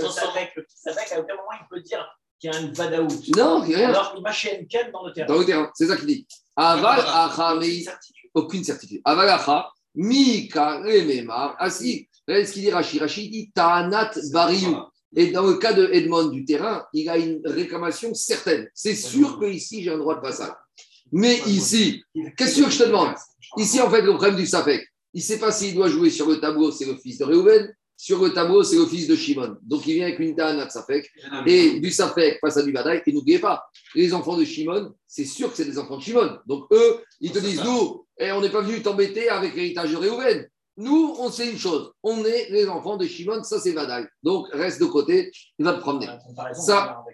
le petit Savek, à aucun moment, il peut dire qu'il y a une Vadaout. Non, rien. Alors qu'il mâche une canne dans le terrain. Dans le terrain, c'est ça qu'il dit. Aval acha mei- aucune certitude. Aval acha mika rememar. Ah si, regardez ce qu'il dit Rashi. Rashi dit ta'anat bariou. Et dans le cas de Edmond du terrain, il a une réclamation certaine. C'est sûr que ici j'ai un droit de passage. Mais ici, qu'est-ce que je te demande? Ici, en fait, le problème du Safek, il ne sait pas s'il doit jouer sur le tableau, c'est le fils de Reuven, sur le tableau, c'est le fils de Shimon. Donc, il vient avec une Ta'anat Safek, et du Safek face à du Vadaï. Et n'oubliez pas, les enfants de Shimon, c'est sûr que c'est des enfants de Shimon. Donc, eux, ils te disent, nous, eh, on n'est pas venu t'embêter avec l'héritage de Réhouven. Nous, on sait une chose, on est les enfants de Shimon, ça c'est Vadaï. Donc, reste de côté, il va te promener. Ça-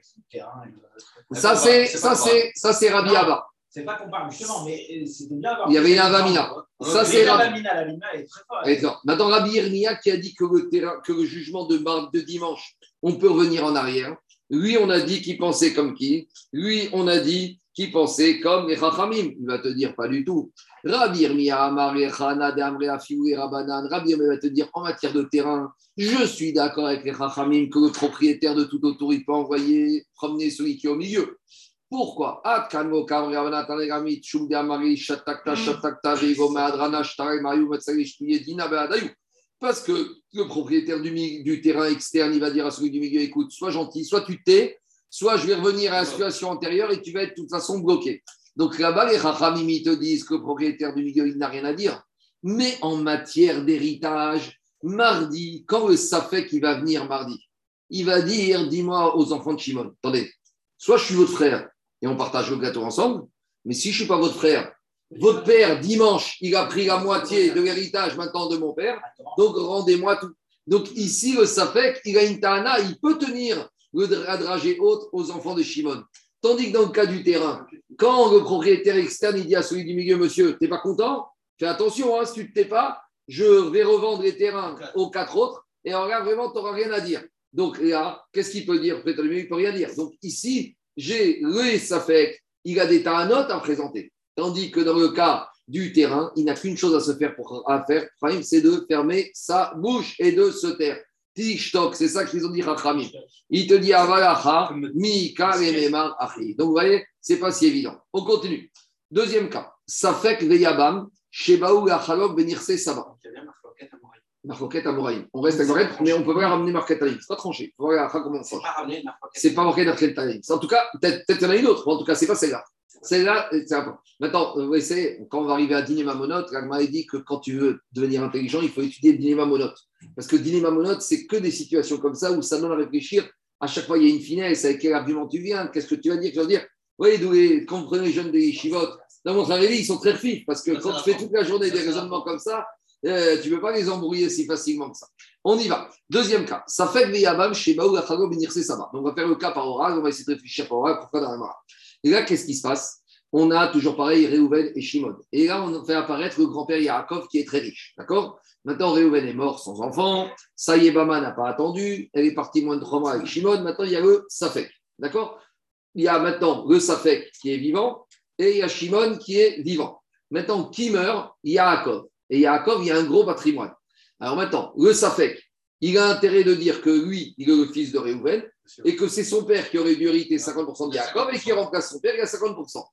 ça, c'est ça, c'est Rabbi Abba. C'est pas comparable, justement, mais euh, c'était bien. Il y avait une Avamina. Ça, c'est est très forte. Maintenant, Rabbi Irmia qui a dit que le, terrain, que le jugement de, de dimanche, on peut revenir en arrière. Lui, on a dit qu'il pensait comme qui? Lui, on a dit qu'il pensait comme les Chachamim. Il va te dire pas du tout. Rabbi Irmia. Rabbi va te dire en matière de terrain, je suis d'accord avec les Chachamim que le propriétaire de tout autour, il peut envoyer promener celui qui est au milieu. Pourquoi? Parce que le propriétaire du, du terrain externe, il va dire à celui du milieu, écoute, sois gentil, soit tu te tais, soit je vais revenir à la situation antérieure et tu vas être de toute façon bloqué. Donc là-bas, les rachamim, ils te disent que le propriétaire du milieu, il n'a rien à dire. Mais en matière d'héritage, mardi, quand le Safek qui va venir mardi, il va dire dis-moi aux enfants de Shimon, attendez, soit je suis votre frère et on partage le gâteau ensemble, mais si je ne suis pas votre frère, votre père, dimanche, il a pris la moitié de l'héritage maintenant de mon père, donc rendez-moi tout. Donc ici, le Safek, il a une Tana, il peut tenir le dra- dragé haute aux enfants de Shimon. Tandis que dans le cas du terrain, quand le propriétaire externe il dit à celui du milieu, monsieur, t'es pas content? Fais attention, hein, si tu ne t'es pas, je vais revendre les terrains aux quatre autres, et alors là, vraiment, tu n'auras rien à dire. Donc là, qu'est-ce qu'il peut dire? Il ne peut rien dire. Donc ici, j'ai le Safek, il a des notes à présenter. Tandis que dans le cas du terrain, il n'a qu'une chose à se faire pour c'est de fermer sa bouche et de se taire. Tishtok, c'est ça qu'ils ont dit Rachamim. Il te dit Avalacha, mi achi. Donc vous voyez, c'est pas si évident. On continue. Deuxième cas, Safek veyabam, shebaou lachalok benirse saba. Marcoquette à Moraïm. On reste à Moraïm, mais on peut pas ramener Marcoquette à. C'est pas tranché. Voir après comment on C'est pas. C'est Marcoquette à Moraïm. En tout cas, peut-être qu'il y en a une autre. En tout cas, c'est pas celle-là. Celle-là, c'est important. Maintenant, euh, vous quand on va arriver à dîner Mamonote, l'Agma dit que quand tu veux devenir intelligent, il faut étudier dîner Mamonote. Parce que dîner Mamonote, c'est que des situations comme ça où ça donne à réfléchir. À chaque fois, il y a une finesse. Avec quel argument tu viens Qu'est-ce que tu vas dire Tu vas dire, oui, d'où les, quand vous prenez les jeunes des Chivot, dans mon travail, ils sont très fifs. Parce que quand tu fais toute la journée des raisonnements comme ça, euh, tu ne peux pas les embrouiller si facilement que ça. On y va. Deuxième cas. Ça fait que Veyabam, Shebaou, Achago, Benirse, Sama. Donc, on va faire le cas par oral. On va essayer de réfléchir par oral. Pourquoi dans la Mara Et là, qu'est-ce qui se passe? On a toujours pareil Réhouven et Shimon. Et là, on fait apparaître le grand-père Yaakov qui est très riche. D'accord? Maintenant, Réhouven est mort sans enfant. Sayebama n'a pas attendu. Elle est partie moins de trois mois avec Shimon. Maintenant, il y a le Safek. D'accord? Il y a maintenant le Safek qui est vivant et il y a Shimon qui est vivant. Maintenant, qui meurt? Yaakov. Et Yaakov, il y a un gros patrimoine. Alors maintenant, le Safek, il a intérêt de dire que lui, il est le fils de Réhouven et que c'est son père qui aurait dû hériter 50% de Yaakov et qui remplace son père, il a 50%.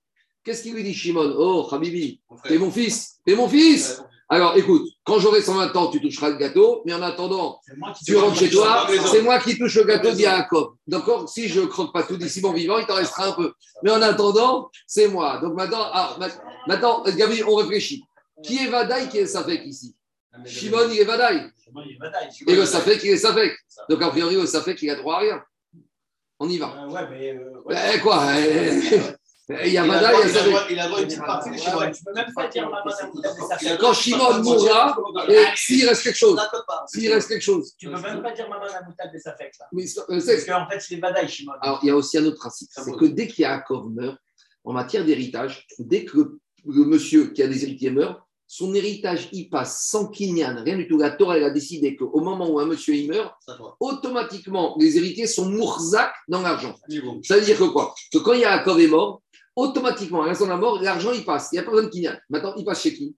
Qu'est-ce qu'il lui dit Shimon? Oh, Habibi, t'es mon fils, t'es mon fils. Alors écoute, quand j'aurai 120 ans, tu toucheras le gâteau, mais en attendant, tu rentres chez toi, c'est moi qui touche le gâteau de Yaakov. D'accord? Si je ne croque pas tout d'ici mon vivant, il t'en restera un peu. Mais en attendant, c'est moi. Donc maintenant, ah, ma- maintenant, Gabi, on réfléchit. Qui est Vadaï, qui est Safek ici Shimon, il est Vadaï. Et le Safek, il est Safek. Donc a priori, le Safek, il a droit à rien. On y va. Euh, ouais, mais. euh, ouais. Eh, quoi eh, Il y a Vadaï, il y a droit- il a Safek. droit- il a droit à une petite partie de Shimon. tu peux même pas dire maman. Quand Shimon mourra, s'il reste quelque chose, s'il reste quelque chose. Tu peux même pas dire maman Amoutab de sa fête. là. Mais, euh, Parce qu'en fait, il est badaï, Shimon. Alors, il y a aussi un autre principe, c'est que dès qu'il y a Yaakov meurt, en matière d'héritage, dès que le monsieur qui a des héritiers meurt, son héritage y passe sans ait rien du tout. La Torah elle a décidé qu'au moment où un monsieur y meurt, automatiquement, les héritiers sont mourzak dans l'argent. Niveau. Ça veut dire que quoi? Que quand Yaakov est mort, automatiquement, à l'instant de la mort, l'argent il passe. Il n'y a pas besoin de Kinyan. Maintenant, il passe chez qui?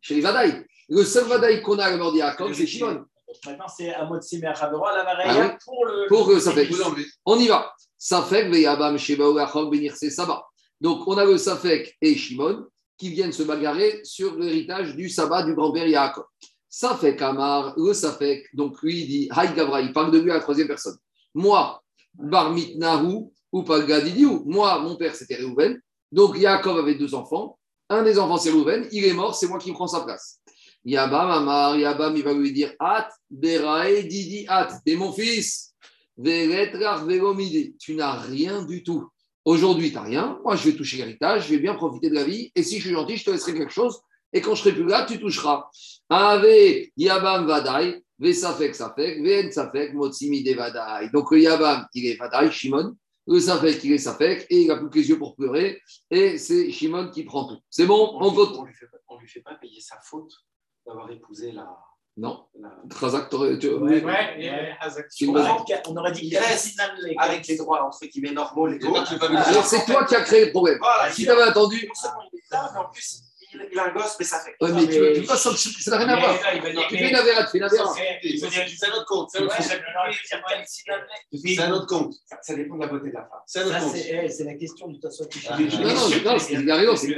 Chez les Vadaï. Le seul Vadaï qu'on a à la mort de Yaakov, c'est Shimon. Maintenant, c'est à Motsi Merchabora, la Ah pour le. Pour que ça fait. Vous l'enlevez. On y va. Safek, Veyabam, Shebaou, Achok, Benirse, Saba. Donc, on a le Safek et Shimon qui viennent se bagarrer sur l'héritage du Saba du grand-père Yaakov. Safek Amar, le Safek, donc lui, dit Haï Gavra, il parle de lui à la troisième personne. Moi, Barmit Nahu ou Pagadidiou. Moi, mon père, c'était Réhouven. Donc, Yaakov avait deux enfants. Un des enfants, c'est Réhouven. Il est mort, c'est moi qui prends sa place. Yabam Amar, Yabam, il va lui dire At, Berae, Didi, At, t'es mon fils. Tu n'as rien du tout. Aujourd'hui, tu n'as rien. Moi, je vais toucher l'héritage, je vais bien profiter de la vie. Et si je suis gentil, je te laisserai quelque chose. Et quand je serai plus là, tu toucheras. Ave Yabam Vadai, Vesafek Safek, Ven Safek, Motsimi Vadai. Donc le Yabam, il est Vadai, Shimon. Le Safek, il est Safek. Et il n'a plus que les yeux pour pleurer. Et c'est Shimon qui prend tout. C'est bon On On lui- vote on on lui fait pas payer sa faute d'avoir épousé la. Non. tu- Ouais, ouais. On aurait dit- les- Avec les droits entre guillemets normaux, légaux. Alors, c'est toi qui as créé le problème. Voilà, Si tu avais attendu, Non seulement il est là, mais en plus, il a un gosse, mais ça fait. Ouais, mais tu ça n'a rien à voir. Tu fais une avéra, tu fais une avéra. C'est un autre compte. C'est un autre compte. Ça, dépend de la beauté de la femme. C'est un autre Ça, compte. c'est eh, la question de toute façon. Ah, Non, non, il a raison, c'est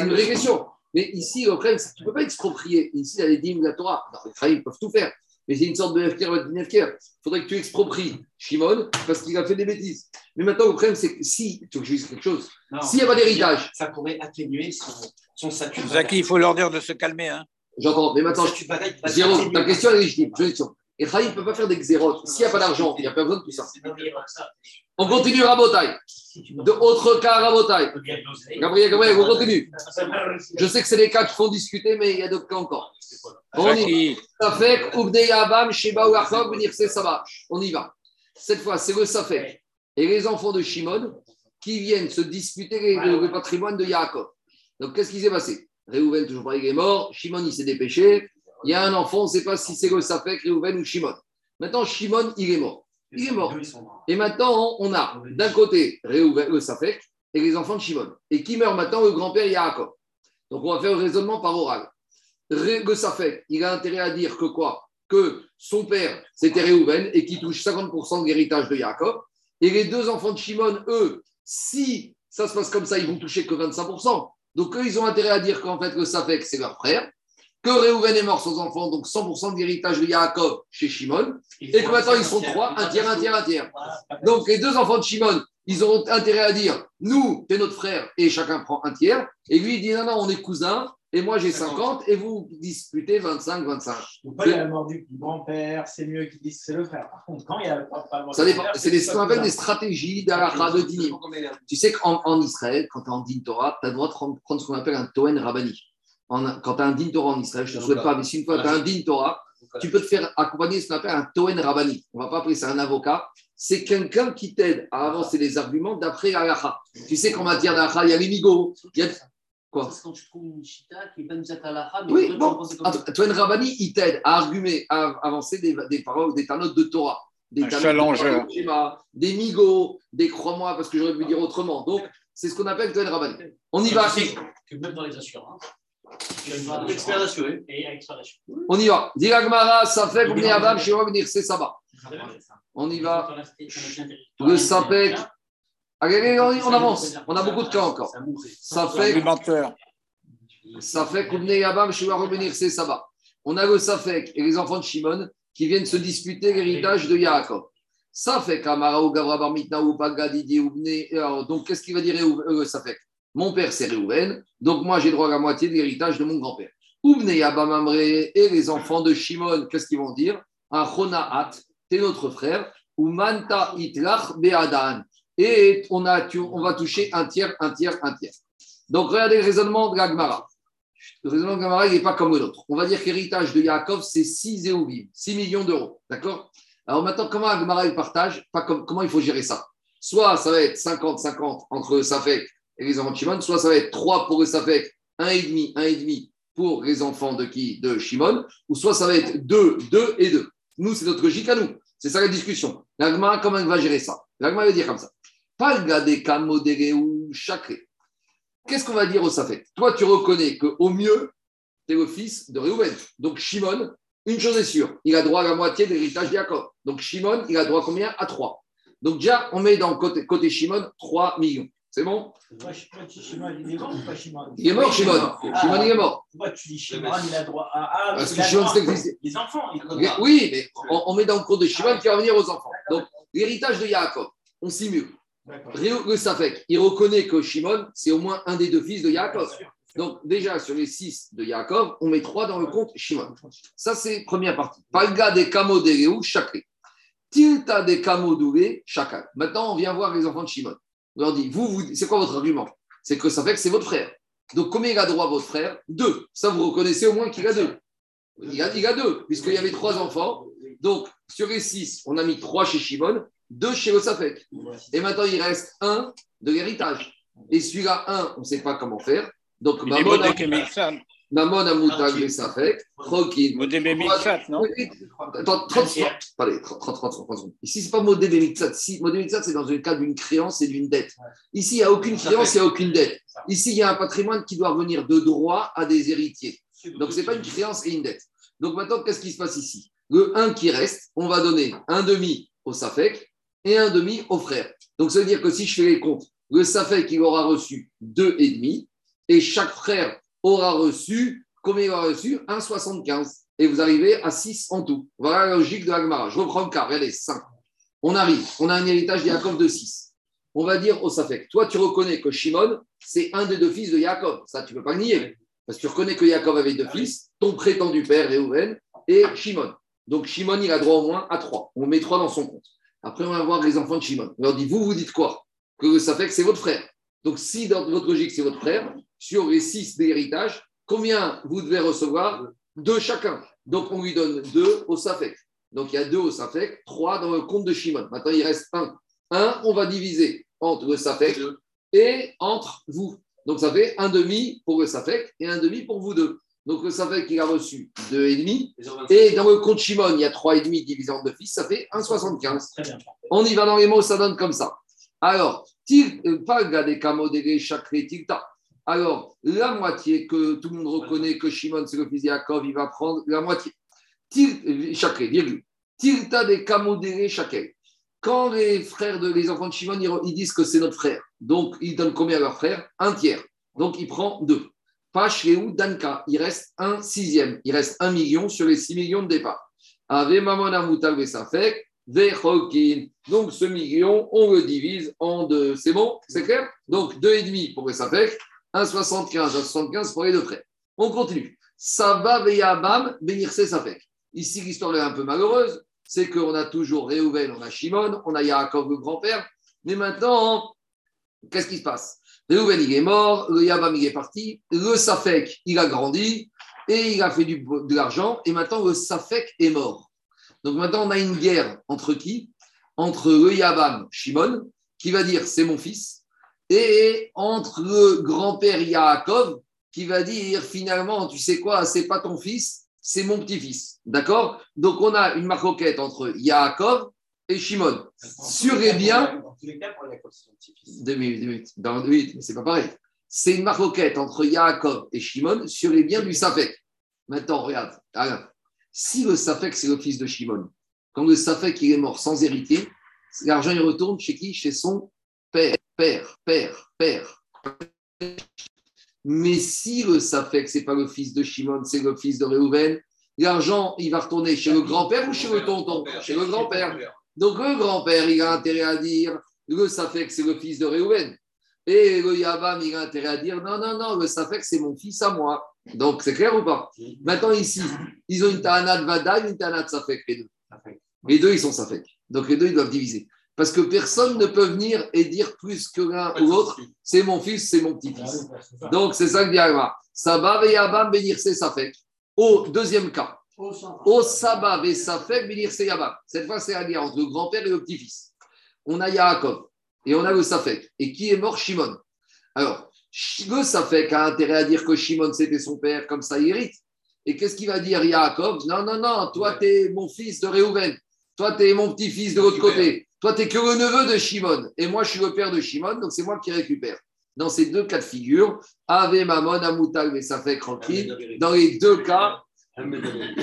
une vraie question. Mais ici, au problème, c'est que tu ne peux pas exproprier. Ici, il y a les dîmes de la Torah. Non, les Chaïm peuvent tout faire. Mais c'est une sorte de FKR, de. Il faudrait que tu expropries Shimon parce qu'il a fait des bêtises. Mais maintenant, le problème, c'est que si, tu veux que je dise quelque chose, s'il n'y a pas d'héritage, Ça pourrait atténuer son, son statut. Zaki, il faut leur dire de se calmer. Hein. j'entends. Mais maintenant, va Zéro, ta question est légitime. Je question. Et Chaïm ne peut pas faire des xérotes. S'il n'y a pas d'argent, il n'y a pas besoin de tout ça. On continue Rabotai. De autres cas Rabotai. Gabriel, Gabriel, on continue. Je sais que c'est les cas qui font discuter, mais il y a d'autres cas encore. On y Saba. On y va. Cette fois, c'est le Safek et les enfants de Shimon qui viennent se disputer le patrimoine de Yaakov. Donc, qu'est-ce qui s'est passé? Réhouven, toujours pareil, il est mort. Shimon, il s'est dépêché. Il y a un enfant, on ne sait pas si c'est le Safek, Réhouven ou Shimon. Maintenant, Shimon, il est mort. Il est mort. Et maintenant, on a d'un côté Réhouven, le et les enfants de Shimon. Et qui meurt maintenant? Le grand-père Yaakov. Donc, on va faire le raisonnement par oral. Le il a intérêt à dire que quoi? Que son père, c'était Réhouven et qui touche 50% de l'héritage de Yaakov. Et les deux enfants de Shimon, eux, si ça se passe comme ça, ils vont toucher que 25%. Donc, eux, ils ont intérêt à dire qu'en fait, le c'est leur frère. Que Réhouven est mort sans enfant, donc 100% de l'héritage de Yaakov chez Shimon. Et que maintenant, ils sont trois, un tiers, un tiers, un tiers. Donc, les deux enfants de Shimon, ils auront intérêt à dire nous, t'es notre frère, et chacun prend un tiers. Et lui, il dit non, non, on est cousins, et moi j'ai 50, et vous disputez 25, 25. Donc, pas il y a la mort du grand-père, c'est mieux qu'ils disent c'est le frère. Par contre, quand il y a la mort Ça dépend. C'est des- ce qu'on appelle des stratégies d'Alacha de Dinim. Tu sais qu'en en Israël, quand tu es en Din Torah, tu as le droit de prendre prendre ce qu'on appelle un Toen Rabbani. En- quand tu as un Din Torah en Israël, je ne te souhaite pas, mais si une fois tu as un Din Torah, tu peux te faire accompagner ce qu'on appelle un Toen Rabbani. On ne va pas appeler ça un avocat. C'est quelqu'un qui t'aide à avancer les arguments d'après Alaha. Tu sais qu'en matière d'Alaha, il y a les migots. Il y a... Quoi? C'est quand tu trouves une chita qui est pas nous mais Oui, bon. ça. Toen Rabbani, il t'aide à argumer, à avancer des, des paroles, des tanotes de Torah. Des Un challengeur. de Shema, des migots, des crois-moi, parce que j'aurais pu dire autrement. Donc, c'est ce qu'on appelle Toen Rabbani. On y va. Que même dans les assurances, expert assuré. On y va. Diragmara, ça fait qu'on est Adam, chez moi, venir, c'est ça va. On y va. Le sapek. Allez, allez, on on avance. On a beaucoup de cas encore. Ça fait, argumenteur. ça fait qu'on est Adam, chez moi, revenir, c'est ça va. On a le Safek et les enfants de Shimon qui viennent se disputer l'héritage de Yaakov. Ça fait qu'Amara ou Gavra Bar Mitna ou Paga Didier ou Bné- alors, Donc, qu'est-ce qu'il va dire euh, Safek Mon père, c'est Réhouven, donc moi, j'ai droit à la moitié de l'héritage de mon grand-père. Oubné Abamamre et les enfants de Shimon, qu'est-ce qu'ils vont dire? Un Chonaat, t'es notre frère, ou Manta Itlach Beadan. Et on, va toucher un tiers, un tiers, un tiers. Donc, regardez le raisonnement de la. Le raisonnement de Gamara, il n'est pas comme le nôtre. On va dire que l'héritage de Yaakov, c'est 6 Zéouvim, 6 millions d'euros. D'accord? Alors maintenant, comment Agmara il partage? Pas comme, Comment il faut gérer ça? Soit ça va être 50-50 entre Safek et les enfants de Shimon, soit ça va être 3 pour le Safek, 1,5, 1,5 pour les enfants de qui De Shimon, ou soit ça va être 2, 2 et 2. Nous, c'est notre logique à nous. C'est ça la discussion. L'Agmara, comment il va gérer ça? L'Agmara va dire comme ça. Palgade kamodere ou chakre. Qu'est-ce qu'on va dire au Safek? Toi, tu reconnais qu'au mieux, tu es le fils de Réhouven. Donc, Shimon, une chose est sûre, il a droit à la moitié de l'héritage Jacob. Donc, Shimon, il a droit combien? À 3. Donc, déjà, on met dans côté, côté Shimon 3 millions. C'est bon il est mort Shimon Il est mort, Shimon. Il est mort. Pourquoi tu dis Shimon, il a droit à. Parce que Shimon, c'est existé. Les enfants, Oui, mais on, met dans le compte de Shimon qui va venir aux enfants. Donc, l'héritage de Yaakov, on simule. Le Safek, il reconnaît que Shimon, c'est au moins un des deux fils de Yaakov. Donc, déjà, sur les six de Yaakov, on met trois dans le compte Shimon. Ça, c'est première partie. Palga de Réhou, chakri. Tilta des kamo douvé, chakal. Maintenant, on vient voir les enfants de Shimon. On leur dit, vous, vous c'est quoi votre argument? C'est que ça fait que c'est votre frère. Donc, combien il a droit votre frère? Deux. Ça, vous reconnaissez au moins qu'il a deux. Il a, il a deux, puisqu'il y avait trois enfants. Donc, sur les six, on a mis trois chez Shimon, deux chez le Safek. Et maintenant, il reste un de l'héritage. Et celui-là, un, on ne sait pas comment faire. Donc, Il est Mammon a- Et. Namon Amoutal Vesafek, Rokin. Modé Bemixat, non. Attends, 30 secondes. Allez, 30, 30, 30, 30 secondes. Ici, ce n'est pas modé Bemixat. Si, modé c'est dans le cas d'une créance et d'une dette. Ici, il n'y a aucune créance, il n'y a aucune dette. Ici, il y a un patrimoine qui doit revenir de droit à des héritiers. Donc, ce n'est pas une créance et une dette. Donc, maintenant, qu'est-ce qui se passe ici? Le 1 qui reste, on va donner un demi au Safek et un demi au frère. Donc, ça veut dire que si je fais les comptes, le Safek, il aura reçu 2,5 et chaque frère aura reçu, combien il aura reçu? 1,75. Et vous arrivez à 6 en tout. Voilà la logique de l'Agmara. Je reprends le cas. Regardez, 5. On arrive, on a un héritage de Yaakov de 6. On va dire au Safek, toi, tu reconnais que Shimon, c'est un des deux fils de Yaakov. Ça, tu ne peux pas le nier. Parce que tu reconnais que Yaakov avait deux fils, ton prétendu père, Réhouven, et Shimon. Donc, Shimon, il a droit au moins à 3. On met 3 dans son compte. Après, on va voir les enfants de Shimon. On leur dit, vous, vous dites quoi? Que le Safek, c'est votre frère. Donc, si dans votre logique, c'est votre frère, sur les 6 d'héritage, combien vous devez recevoir Deux chacun. Donc, on lui donne 2 au Safek. Donc, il y a 2 au Safek, 3 dans le compte de Shimon. Maintenant, il reste 1. 1, on va diviser entre le Safek et entre vous. Donc, ça fait un demi pour le Safek et un demi pour vous deux. Donc, le Safek, il a reçu 2,5. Et dans le compte Shimon, il y a 3,5 divisé en deux fils, ça fait 1,75. Très bien. On y va dans les mots, ça donne comme ça. Alors, euh, tilta. Alors, la moitié que tout le monde reconnaît que Shimon, c'est le fils il va prendre la moitié. Chakre, virgule. Tilta des kamodéré chakel. Quand les frères de les enfants de Shimon, ils, disent que c'est notre frère, donc ils donnent combien à leur frère? Un tiers. Donc il prend deux. Pashreou Danka, il reste un sixième. Il reste un million sur les six millions de départ. Ave Mamona Moutal Vesafek. Donc ce million, on le divise en deux. C'est bon? C'est clair? Donc 2,5 pour Vesafek, 1,75, 1,75 pour les deux frères. On continue. Saba Veyabam Benirse Safek. Ici, l'histoire est un peu malheureuse. C'est qu'on a toujours Réhouven, on a Shimon, on a Yaakov, le grand-père. Mais maintenant, qu'est-ce qui se passe? Réhouven, il est mort, le Yabam, il est parti, le Safek, il a grandi et il a fait du, de l'argent. Et maintenant, le Safek est mort. Donc maintenant, on a une guerre entre qui? Entre le Yabam, Shimon, qui va dire c'est mon fils, et entre le grand-père Yaakov, qui va dire finalement, tu sais quoi, c'est pas ton fils, c'est mon petit-fils. D'accord? Donc on a une marcoquette entre Yaakov et Shimon. Sur les biens, Dans tous les cas, pour Yaakov, c'est son petit-fils. deux minutes, deux minutes. Dans mais c'est pas pareil. C'est une marcoquette entre Yaakov et Shimon sur les biens du Safek. Maintenant, regarde, Alain. Si le Safek, c'est le fils de Shimon, quand le Safek il est mort sans héritier, l'argent il retourne chez qui? Chez son père, père, père, père. Mais si le Safek, c'est pas le fils de Shimon, c'est le fils de Réhouven, l'argent, il va retourner chez le grand-père ou chez le tonton? Chez le grand-père. Donc le grand-père, il a intérêt à dire, le Safek, c'est le fils de Réhouven. Et le Yabam, il a intérêt à dire, non, non, non, le Safek, c'est mon fils à moi. Donc c'est clair ou pas? Maintenant ici, ils ont une Tahana de Vada et une Tahana de Safek, les deux. Les deux, ils sont Safek. Donc les deux, ils doivent diviser. Parce que personne ne peut venir et dire plus que l'un ou l'autre, c'est mon fils, c'est mon petit-fils. Donc, c'est ça que dit Agma. Sabah ve Yabam bénir c'est Safek. Au deuxième cas, au Sabah ve Safek bénir c'est Yabam. Cette fois, c'est la guerre entre le grand-père et le petit-fils. On a Yaakov et on a le Safek. Et qui est mort? Shimon Alors, le Safek a intérêt à dire que Shimon, c'était son père, comme ça, il hérite. Et qu'est-ce qu'il va dire Yaakov? Non, non, non, toi, tu es mon fils de Réhouven. Toi, tu es mon petit-fils de l'autre côté. Toi, tu n'es que le neveu de Shimon. Et moi, je suis le père de Shimon, donc c'est moi qui récupère. Dans ces deux cas de figure, Ave Mamon, Amoutal, mais ça fait tranquille. Dans les deux cas,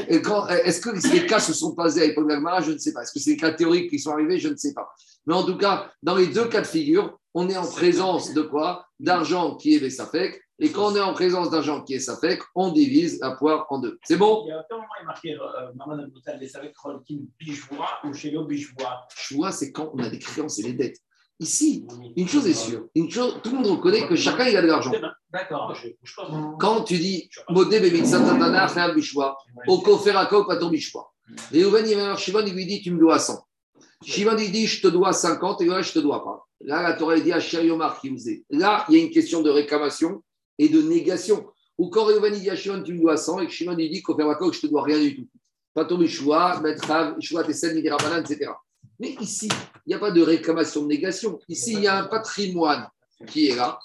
est-ce que ces cas se sont passés à l'époque d'Agmara? Je ne sais pas. Est-ce que c'est des cas théoriques qui sont arrivés? Je ne sais pas. Mais en tout cas, dans les deux cas de figure, on est en présence de quoi? D'argent qui est Bessafek. Et quand on est en présence d'argent qui est Safek, on divise la poire en deux. C'est bon? Il y a un moment, il marqué euh, Maman Aboutal, les avec Rolkin Bijoua ou chez Léo Bijoua. Choix, c'est quand on a des créances et des dettes. Ici, une chose est sûre. Une chose, tout le monde reconnaît que chacun il a de l'argent. D'accord. Bouge pas. moi. Quand tu dis Modé Bemitsat Tatana, Khayab Bishwa, au Koferako, pas ton Bishwa. Et Ouven, il Shimon, il lui dit Tu me dois 100. Shimon, il dit Je te dois 50 et là, je te dois pas. Là, la Torah, elle dit à Yomar qui vous est. Là, il y a une question de réclamation et de négation. Ou quand Reuven, il dit à Shimon Tu me dois 100 et que Shimon, il dit Koferako, je te dois rien du tout. Pas ton Bishwa, Metrav, Bishwa, Tessel, Midirabanan, etc. Mais ici, il n'y a pas de réclamation de négation. Ici, il y a un patrimoine qui est là.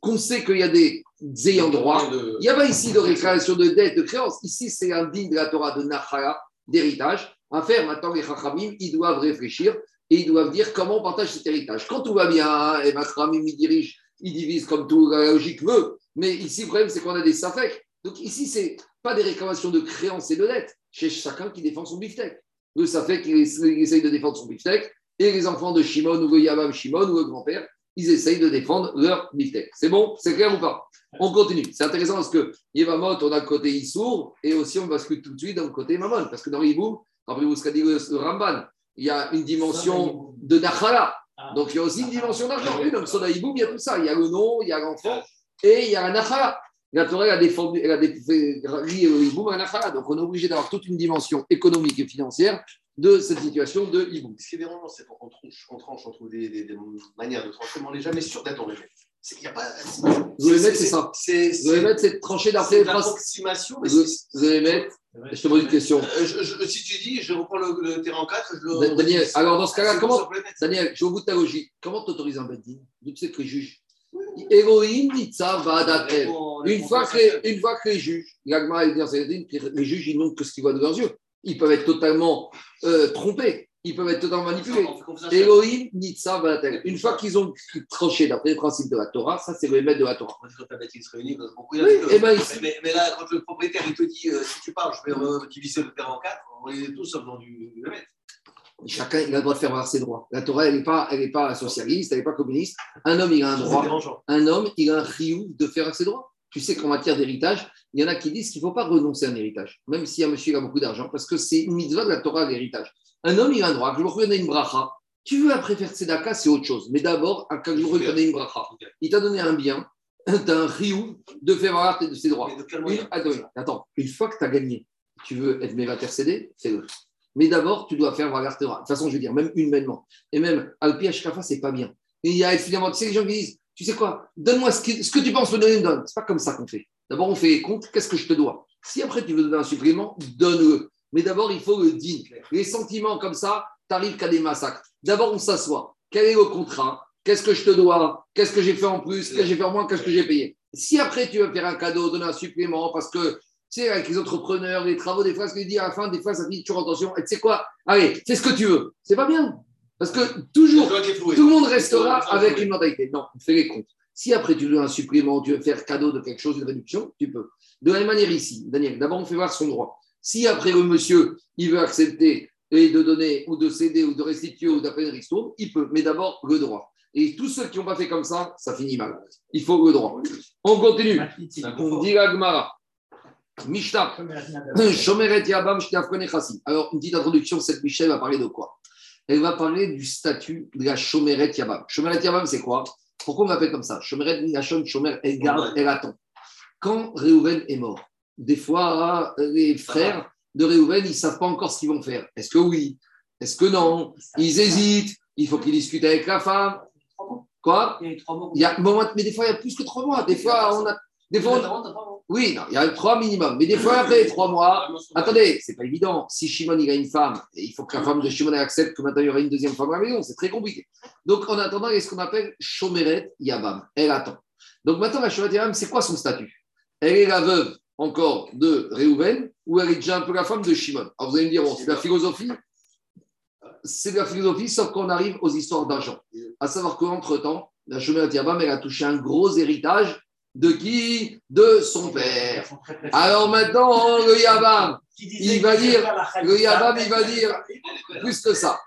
qu'on sait qu'il y a des ayants droit, il n'y a pas ici de réclamation de dette, de créance. Ici, c'est un digne de la Torah de Nachala, d'héritage. À faire maintenant, les Chachamim, ils doivent réfléchir et ils doivent dire comment on partage cet héritage. Quand tout va bien, et Chachamim, ils dirigent, ils divisent comme tout la logique veut. Mais ici, le problème, c'est qu'on a des safek. Donc ici, c'est pas des réclamations de créance et de dette. Chez chacun qui défend son beefsteak. Le safek, il essaye de défendre son beefsteak. Et les enfants de Shimon ou le Yabam Shimon ou le grand-père, ils essayent de défendre leur beefsteak. C'est bon? C'est clair ou pas? On continue. C'est intéressant parce que Yevamot, on a le côté Issour et aussi on bascule tout de suite dans le côté Mamon. Parce que dans Iboum, rappelez-vous ce qu'a dit le Ramban, il y a une dimension de Nachala. Donc il y a aussi une dimension d'argent. Donc sur Iboum, il y a tout ça. Il y a le nom, il y a l'enfant et il y a la Nachala. La Torah elle a défendu, elle a défendu, le Iboum à Nachala. Donc on est obligé d'avoir toute une dimension économique et financière de cette situation de hibou. Ce qui est dérangeant, c'est qu'on tranche, on tranche, on trouve des, des, des manières de trancher, mais on n'est jamais sûr d'être dans le fait. Il y a pas. Vous allez mettre, c'est ça. Vous allez mettre, c'est trancher d'après les l'approximation. Vous allez mettre. Je te pose une question. Euh, je, je, si tu dis, je reprends le, le terrain en 4, je le. Daniel, alors dans ce cas-là, comment. Daniel, je vais au bout de ta logique. Comment tu autorises un beddin D'où tu sais que les juges Héroïne, Nitsa, va Une fois que les juges, l'agma les juges, ils n'ont que ce qu'ils voient de leurs yeux ils peuvent être totalement euh, trompés, ils peuvent être totalement manipulés. Elohim, Nitsa, Valatel. Une fois qu'ils ont tranché d'après les principes de la Torah, ça c'est le maître de la Torah. Oui, et ben ici... mais, mais, là, quand le propriétaire il te dit euh, si tu parles, je vais diviser le terrain en quatre, on est tous sauf dans du, maître. Chacun il a le droit de faire valoir ses droits. La Torah, elle n'est pas, elle pas socialiste, elle n'est pas communiste. Un homme, il a un droit. Un homme, il a un riou de faire ses droits. Tu sais qu'en matière d'héritage, il y en a qui disent qu'il ne faut pas renoncer à un héritage, même si un monsieur a beaucoup d'argent, parce que c'est une mitzvah de la Torah, l'héritage. Un homme, il a un droit. Que je lui une bracha. Tu veux après faire tzedaka, c'est autre chose. Mais d'abord, quand je lui une bracha, il t'a donné un bien, tu as un riou de faire valoir de ses droits. attends, une fois que tu as gagné, tu veux être méga intercédé, fais-le. Mais d'abord, tu dois faire tes droits. De toute façon, je veux dire, même humainement. Et même, Alpi Ashkafa, c'est pas bien. Et il y a finalement, tu sais, les gens qui disent, tu sais quoi, donne-moi ce, que tu penses me donner, donne. C'est pas comme ça qu'on fait. D'abord, on fait les comptes, qu'est-ce que je te dois? Si après tu veux donner un supplément, donne-le. Mais d'abord, il faut le dire. Les sentiments comme ça, t'arrives qu'à des massacres. D'abord, on s'assoit. Quel est le contrat? Qu'est-ce que je te dois? Qu'est-ce que j'ai fait en plus? Qu'est-ce que j'ai fait en moins? Qu'est-ce que j'ai payé? Si après tu veux faire un cadeau, donner un supplément, parce que sais, avec les entrepreneurs, les travaux, des fois, ce qu'ils disent à la fin, des fois, ça dit toujours attention. Et tu sais quoi? Allez, fais ce que tu veux. C'est pas bien. Parce que toujours, tout le monde restera avec une mentalité. Non, fais les comptes. Si après tu veux un supplément, tu veux faire cadeau de quelque chose, une réduction, tu peux. De la même manière ici, Daniel, d'abord on fait voir son droit. Si après le monsieur, il veut accepter et de donner ou de céder ou de restituer ou d'appeler une ristourne, il peut, mais d'abord le droit. Et tous ceux qui n'ont pas fait comme ça, ça finit mal. Il faut le droit. On continue. On dit la Gemara. Mishta. Shomeret Yabam Alors, une petite introduction, cette Michel va parler de quoi? Elle va parler du statut de la Shomeret Yabam. Shomeret Yabam, c'est quoi? Pourquoi on l'appelle comme ça? Shomeret Nashon, Shomer, elle garde, elle attend. Quand Réhouven est mort, des fois, les frères de Réhouven, ils ne savent pas encore ce qu'ils vont faire. Est-ce que oui? Est-ce que non? Ils hésitent. Il faut qu'ils discutent avec la femme. Quoi? Il y a mais des fois, il y a plus que trois mois. Des fois, on a. Des fois, oui, non, il y a trois minimum. Mais des fois, après trois mois, attendez, c'est pas évident. Si Shimon il a une femme, et il faut que la femme de Shimon accepte que maintenant il y aura une deuxième femme à la maison, c'est très compliqué. Donc en attendant, il y a ce qu'on appelle Shomeret Yabam. Elle attend. Donc maintenant, la Shomeret Yabam, c'est quoi son statut? Elle est la veuve encore de Réhouven ou elle est déjà un peu la femme de Shimon? Alors vous allez me dire, bon, c'est la philosophie. C'est la philosophie, sauf qu'on arrive aux histoires d'argent. À savoir qu'entre-temps, la Shomeret Yabam, elle a touché un gros héritage de qui? De son père. Alors maintenant, le Yabam, il va dire, le Yabam, il va dire plus que ça.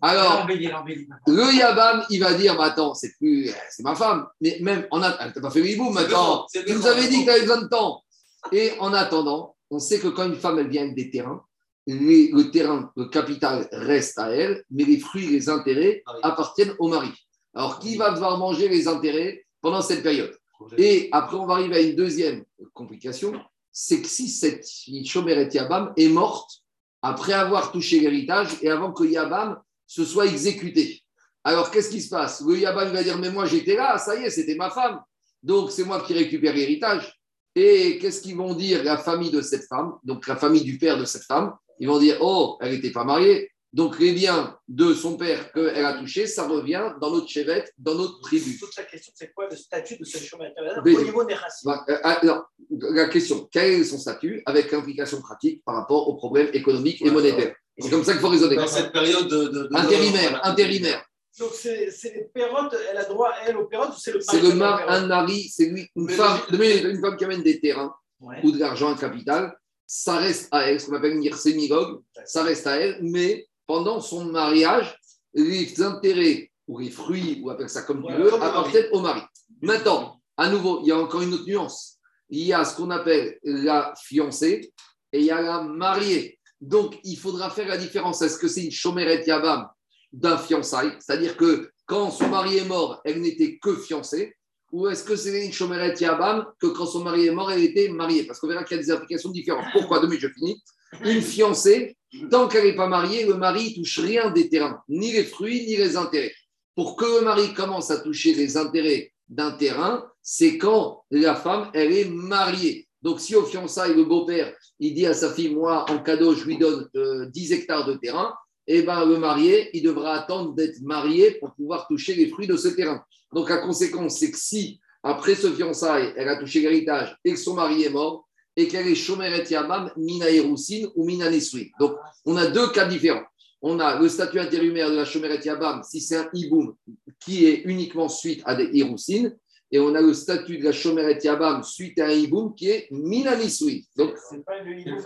Alors, le Yabam, il va dire, bah, attends, c'est plus, c'est ma femme. Mais même, on a, elle t'a pas fait hibou maintenant. Tu nous avais dit que tu avais besoin de temps. Et en attendant, on sait que quand une femme, elle vient avec des terrains, le terrain, le capital reste à elle, mais les fruits, les intérêts appartiennent au mari. Alors, qui va devoir manger les intérêts pendant cette période? Et après, on va arriver à une deuxième complication, c'est que si cette Shomeret Yabam est morte après avoir touché l'héritage et avant que Yabam se soit exécuté. Alors, qu'est-ce qui se passe? Le Yabam va dire, mais moi j'étais là, ça y est, c'était ma femme. Donc, c'est moi qui récupère l'héritage. Et qu'est-ce qu'ils vont dire la famille de cette femme, donc la famille du père de cette femme Ils vont dire, oh, elle n'était pas mariée, Donc les biens de son père qu'elle a touchés, ça revient dans notre chevette, dans notre tribu. Toute la question, c'est quoi le statut de ce chemin au niveau des racines Bah, euh, ah, non, la question, quel est son statut avec l'implication pratique par rapport aux problèmes économiques et monétaires? C'est comme ça qu'il faut raisonner. Dans cette période de. de- de- Intérimaire, voilà. intérimaire. Donc, c'est c'est les pérotes, elle a droit, elle, aux pérotes ou c'est le C'est mari le qui a mar- droit aux un mari, c'est lui, une Mais femme, le- une femme qui amène des terrains ou de l'argent, un capital, ça reste à elle, ce qu'on appelle une sémilog, ça reste à elle, mais pendant son mariage, les intérêts ou les fruits, ou appelle ça comme tu veux, appartiennent au mari. Maintenant, à nouveau, il y a encore une autre nuance. Il y a ce qu'on appelle la fiancée et il y a la mariée. Donc, il faudra faire la différence. Est-ce que c'est une chomeret yabam d'un fiançailles? C'est-à-dire que quand son mari est mort, elle n'était que fiancée ou est-ce que c'est une chomeret yabam que quand son mari est mort, elle était mariée? Parce qu'on verra qu'il y a des applications différentes. Pourquoi? Demain, je finis. Une fiancée, tant qu'elle n'est pas mariée, le mari ne touche rien des terrains, ni les fruits, ni les intérêts. Pour que le mari commence à toucher les intérêts d'un terrain, c'est quand la femme, elle est mariée. Donc, si au fiançailles, le beau-père, il dit à sa fille, moi, en cadeau, je lui donne euh, 10 hectares de terrain, eh ben, le marié, il devra attendre d'être marié pour pouvoir toucher les fruits de ce terrain. Donc, la conséquence, c'est que si, après ce fiançailles, elle a touché l'héritage et que son mari est mort, et qu'elle est Shomeret Yabam, Mina Erousin ou Mina Nesui. Donc, on a deux cas différents. On a le statut intérimaire de la Shomeret Yabam, si c'est un Iboum, qui est uniquement suite à des Erousin, et on a le statut de la Shomeret Yabam suite à un Iboum qui est Mina Nesui. Donc, C'est pas le uniquement,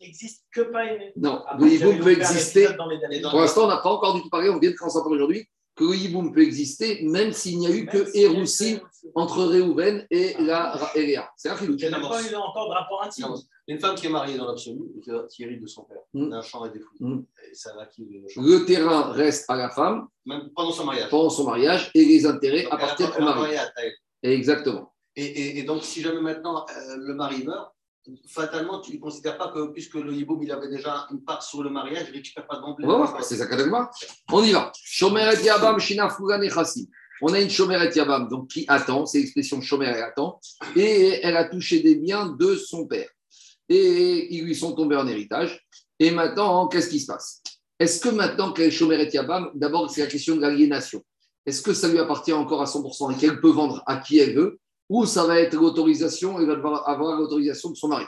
n'existe que pas une. non, Après, le Iboum j'avais peut exister. Pour l'instant, on n'a pas encore du tout parlé, on vient de commencer aujourd'hui, que le Iboum peut exister même s'il n'y a eu que que- entre Réhouven et la et Léa. C'est un Il chilou. n'y a pas eu encore de rapport intime. Une femme qui est mariée dans l'absolu, et qui- qui hérite de son père, Mm. d'un champ et des fruits. Mm. Et ça va qui le champ. Le terrain reste à la femme Même pendant son mariage. pendant son mariage et les intérêts elle au a mari. à. Exactement. Et, et- et donc, si jamais maintenant euh, le mari meurt, fatalement, tu ne considères pas que, puisque le hiboum, il avait déjà une part sur le mariage, il ne récupère pas d'emblée. On va c'est ça On y va. Shomeret. On a une Shomeret Yabam donc, qui attend, c'est l'expression Shomer, elle attend, et elle a touché des biens de son père. Et ils lui sont tombés en héritage. Et maintenant, qu'est-ce qui se passe? Est-ce que maintenant qu'elle est Shomeret Yabam, d'abord, c'est la question de l'aliénation. Est-ce que ça lui appartient encore à 100% et qu'elle peut vendre à qui elle veut? Ou ça va être l'autorisation, elle va avoir l'autorisation de son mari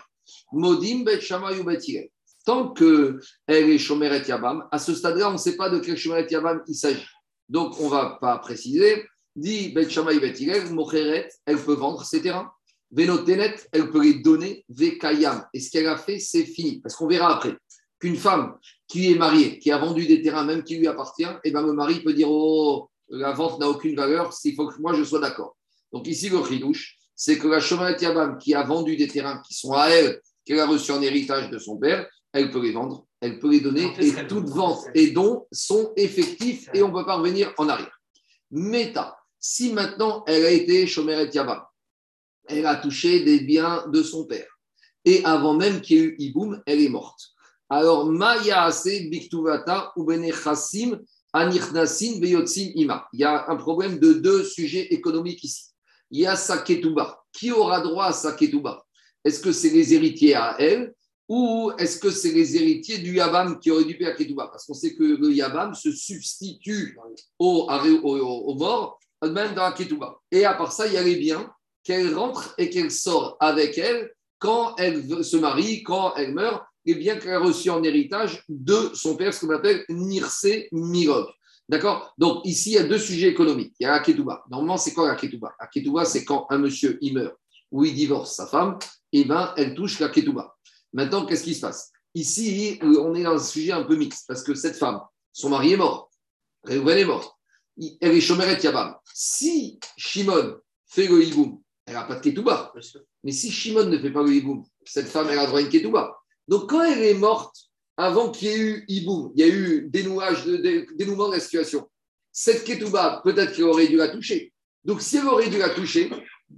Modim Bet ou Bet. Tant qu'elle est Shomeret Yabam, à ce stade-là, on ne sait pas de quel Shomeret Yabam il s'agit. Donc, on ne va pas préciser. Dit Bet Hillel, Mocheret, elle peut vendre ses terrains. Venotenet, elle peut les donner. Et ce qu'elle a fait, c'est fini. Parce qu'on verra après qu'une femme qui est mariée, qui a vendu des terrains, même qui lui appartient, et ben le mari peut dire Oh, la vente n'a aucune valeur, il faut que moi je sois d'accord. Donc, ici, le chidouche, c'est que la Shomeret Yabam qui a vendu des terrains qui sont à elle, qu'elle a reçus en héritage de son père, elle peut les vendre, elle peut les donner, et qu'elle toute peut vente vendre et don sont effectifs et on ne peut pas revenir en arrière. Méta, si maintenant elle a été Shomeret Yabam, elle a touché des biens de son père, et avant même qu'il y ait eu Iboum, elle est morte. Alors, Maya Ase Biktuvata Anirnasin Beyotsin Ima. Il y a un problème de deux sujets économiques ici. Il y a sa ketouba. Qui aura droit à sa ketouba Est-ce que c'est les héritiers à elle ou est-ce que c'est les héritiers du Yabam qui auraient dû payer la ketouba? Parce qu'on sait que le Yabam se substitue au, au, mort, même dans la ketouba. Et à part ça, il y a les biens qu'elle rentre et qu'elle sort avec elle quand elle se marie, quand elle meurt, les biens qu'elle a reçus en héritage de son père, ce qu'on appelle Nirse Mirog. D'accord? Donc ici, il y a deux sujets économiques. Il y a la ketouba. Normalement, c'est quoi la ketouba La ketouba, c'est quand un monsieur il meurt ou il divorce sa femme, et ben elle touche la ketouba. Maintenant, qu'est-ce qui se passe? Ici, on est dans un sujet un peu mixte parce que cette femme, son mari est mort, Réhouven est mort, elle est chomeret Yabam. Si Shimon fait le hiboum, elle n'a pas de ketouba. Mais si Shimon ne fait pas le hiboum, cette femme, elle a droit à une ketouba. Donc, quand elle est morte, avant qu'il y ait eu hiboum, il y a eu dénouage dénouement de la situation, cette ketouba, peut-être qu'elle aurait dû la toucher. Donc, si elle aurait dû la toucher,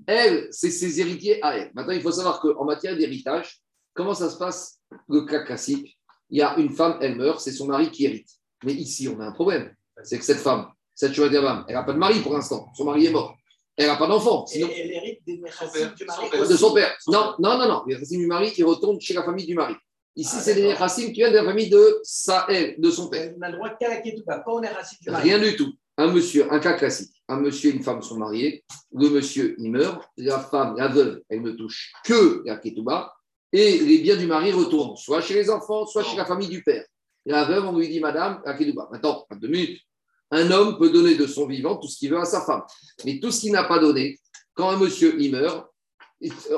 elle, c'est ses héritiers à elle. Maintenant, il faut savoir qu'en matière d'héritage, comment ça se passe le cas classique? Il y a une femme, elle meurt, c'est son mari qui hérite. Mais ici, on a un problème. C'est que cette femme, cette chouette femme, elle n'a pas de mari pour l'instant. Son mari est mort. Elle n'a pas d'enfant. Sinon, elle hérite des du son mari. père. de son père. Non, non, non, non. Les racines du mari, il retourne chez la famille du mari. Ici, Ah, c'est des racines qui viennent de la famille de Sahel, de son père. On a le droit qu'à la Ketouba, pas on est raciste du mari. Rien du tout. Un monsieur, un cas classique. Un monsieur et une femme sont mariés. Le monsieur, il meurt. La femme, la veuve, elle ne touche que la ketouba. Et les biens du mari retournent soit chez les enfants, soit chez la famille du père. La veuve, on lui dit, madame, la ketouba. Maintenant, pas deux minutes. Un homme peut donner de son vivant tout ce qu'il veut à sa femme. Mais tout ce qu'il n'a pas donné, quand un monsieur, il meurt,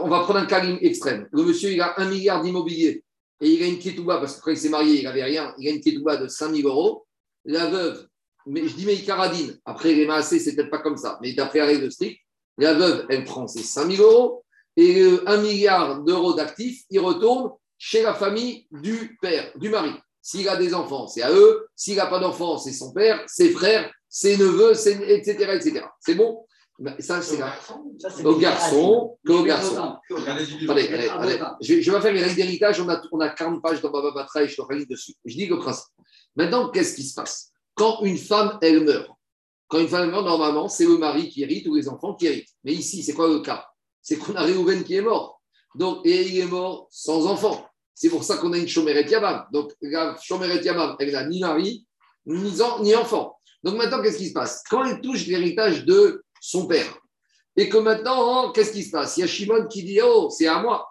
on va prendre un cas extrême. Le monsieur, il a un milliard d'immobilier et il a une ketouba, parce que quand il s'est marié, il n'avait rien. Il a une ketouba de 5 000 euros. La veuve, mais je dis mais caradine. Après, les massés, c'est peut-être pas comme ça. Mais d'après la règle stricte, la veuve, elle prend ses 5 000 euros et euh, un milliard d'euros d'actifs, il retourne chez la famille du père, du mari. S'il a des enfants, c'est à eux. S'il n'a pas d'enfants, c'est son père, ses frères, ses neveux, etc., etc. C'est bon? Ça, c'est là. Ça, c'est Au garçon, qu'au garçon. Attendez, allez, allez. Je, vais faire les règles d'héritage. On a, on a 40 pages dans Baba Batra et je te dessus. Je dis le principe. Maintenant, qu'est-ce qui se passe? Quand une femme, elle meurt, quand une femme meurt, normalement, c'est le mari qui hérite ou les enfants qui héritent. Mais ici, c'est quoi le cas? C'est qu'on a Réhouven qui est mort. Donc, et il est mort sans enfant. C'est pour ça qu'on a une Chomeret Yabam. Donc, la Chomeret Yabam, elle n'a ni mari, ni enfant. Donc maintenant, qu'est-ce qui se passe? Quand elle touche l'héritage de son père, et que maintenant, hein, qu'est-ce qui se passe? Il y a Shimon qui dit Oh, c'est à moi.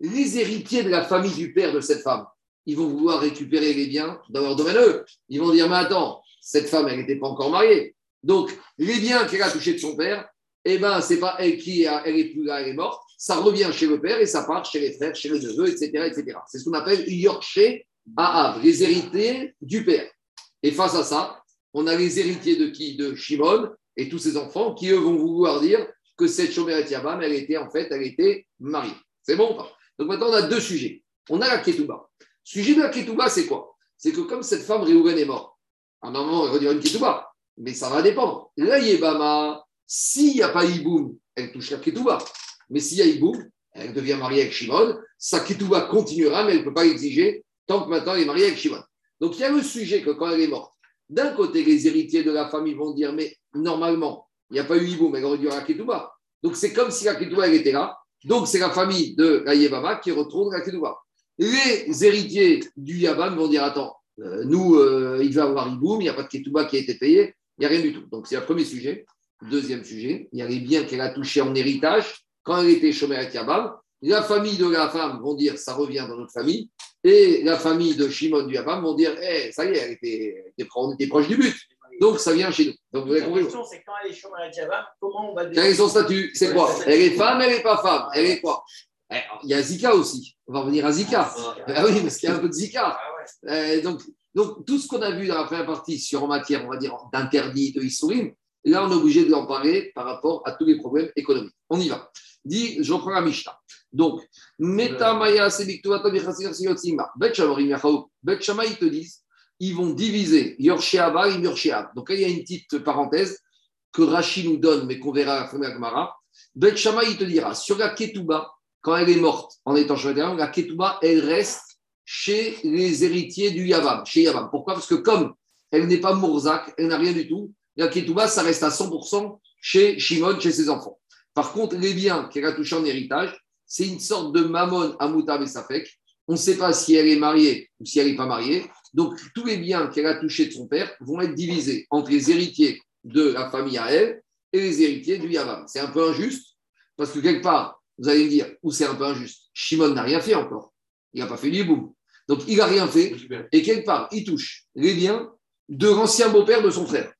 Les héritiers de la famille du père de cette femme, ils vont vouloir récupérer les biens dans leur domaine. eux. Ils vont dire Mais attends, cette femme, elle n'était pas encore mariée. Donc, les biens qu'elle a touchés de son père, eh ben, c'est pas elle qui a- elle est plus là, elle est morte. Ça revient chez le père et ça part chez les frères, chez le neveu, etc. etc. C'est ce qu'on appelle Yorkshire à Havre, les héritiers du père. Et face à ça, on a les héritiers de qui? De Shimon et tous ses enfants qui, eux, vont vouloir dire que cette Shomeret Yabam, elle était en fait, elle était mariée. C'est bon Donc maintenant, on a deux sujets. On a la Ketouba. Sujet de la Ketouba, c'est quoi? C'est que comme cette femme, Réhouven est mort, à un moment, elle va dire une Ketouba, mais ça va dépendre. La Yébama, s'il n'y a pas Iboum, elle touche la Ketouba. Mais s'il y a Iboum, elle devient mariée avec Shimon, sa Ketouba continuera, mais elle ne peut pas l'exiger tant que maintenant elle est mariée avec Shimon. Donc il y a le sujet que quand elle est morte, d'un côté, les héritiers de la famille vont dire, mais normalement, il n'y a pas eu Iboum, elle aurait dû la Ketouba. Donc c'est comme si la Ketouba, était là. Donc c'est la famille de la Yébama qui retourne la Ketouba. Les héritiers du Yabam vont dire, attends, euh, nous, euh, il va avoir Iboum, il n'y a pas de Ketouba qui a été payé, il n'y a rien du tout. Donc c'est le premier sujet. Deuxième sujet, il y a les biens qu'elle a touchés en héritage quand elle était Shomeret Yabam. La famille de la femme vont dire, ça revient dans notre famille. Et la famille de Shimon du Yabam vont dire, eh, ça y est, elle était, on était proche du but. Donc ça vient chez nous. Donc vous avez La compris question, c'est quand elle est à Diaba, comment on va quel est son statut C'est quoi Elle est femme, elle n'est pas femme. Elle est quoi Eh, Il y a Zika aussi. On va revenir à Zika. Ah oui, parce qu'il y a un peu de Zika. Ah. Euh, donc, donc, tout ce qu'on a vu dans la première partie sur en matière, on va dire, d'interdit, de Issourim, là, on est obligé de en parler par rapport à tous les problèmes économiques. On y va. Dit, je reprends la Mishnah. Donc, Metamaya. Bet Shama, ils te disent, ils vont diviser Yorsheaba et Yorsheab. Donc, là, il y a une petite parenthèse que Rashi nous donne, mais qu'on verra à la fin de la Gemara. Bet Shama, il te dira, sur la Ketouba, quand elle est morte en étant chemin la Ketouba, elle reste chez les héritiers du Yavam, chez Yavam. Pourquoi? Parce que comme elle n'est pas Mourzak, elle n'a rien du tout, la Ketouba, ça reste à 100% chez Shimon, chez ses enfants. Par contre, les biens qu'elle a touchés en héritage, c'est une sorte de mammon à Moutab et Safek. On ne sait pas si elle est mariée ou si elle n'est pas mariée. Donc, tous les biens qu'elle a touchés de son père vont être divisés entre les héritiers de la famille à elle et les héritiers du Yavam. C'est un peu injuste, parce que quelque part, vous allez me dire, où c'est un peu injuste Shimon n'a rien fait encore. Il n'a pas fait du boum. Donc, il n'a rien fait. Et quelque part, il touche les biens de l'ancien beau-père de son frère.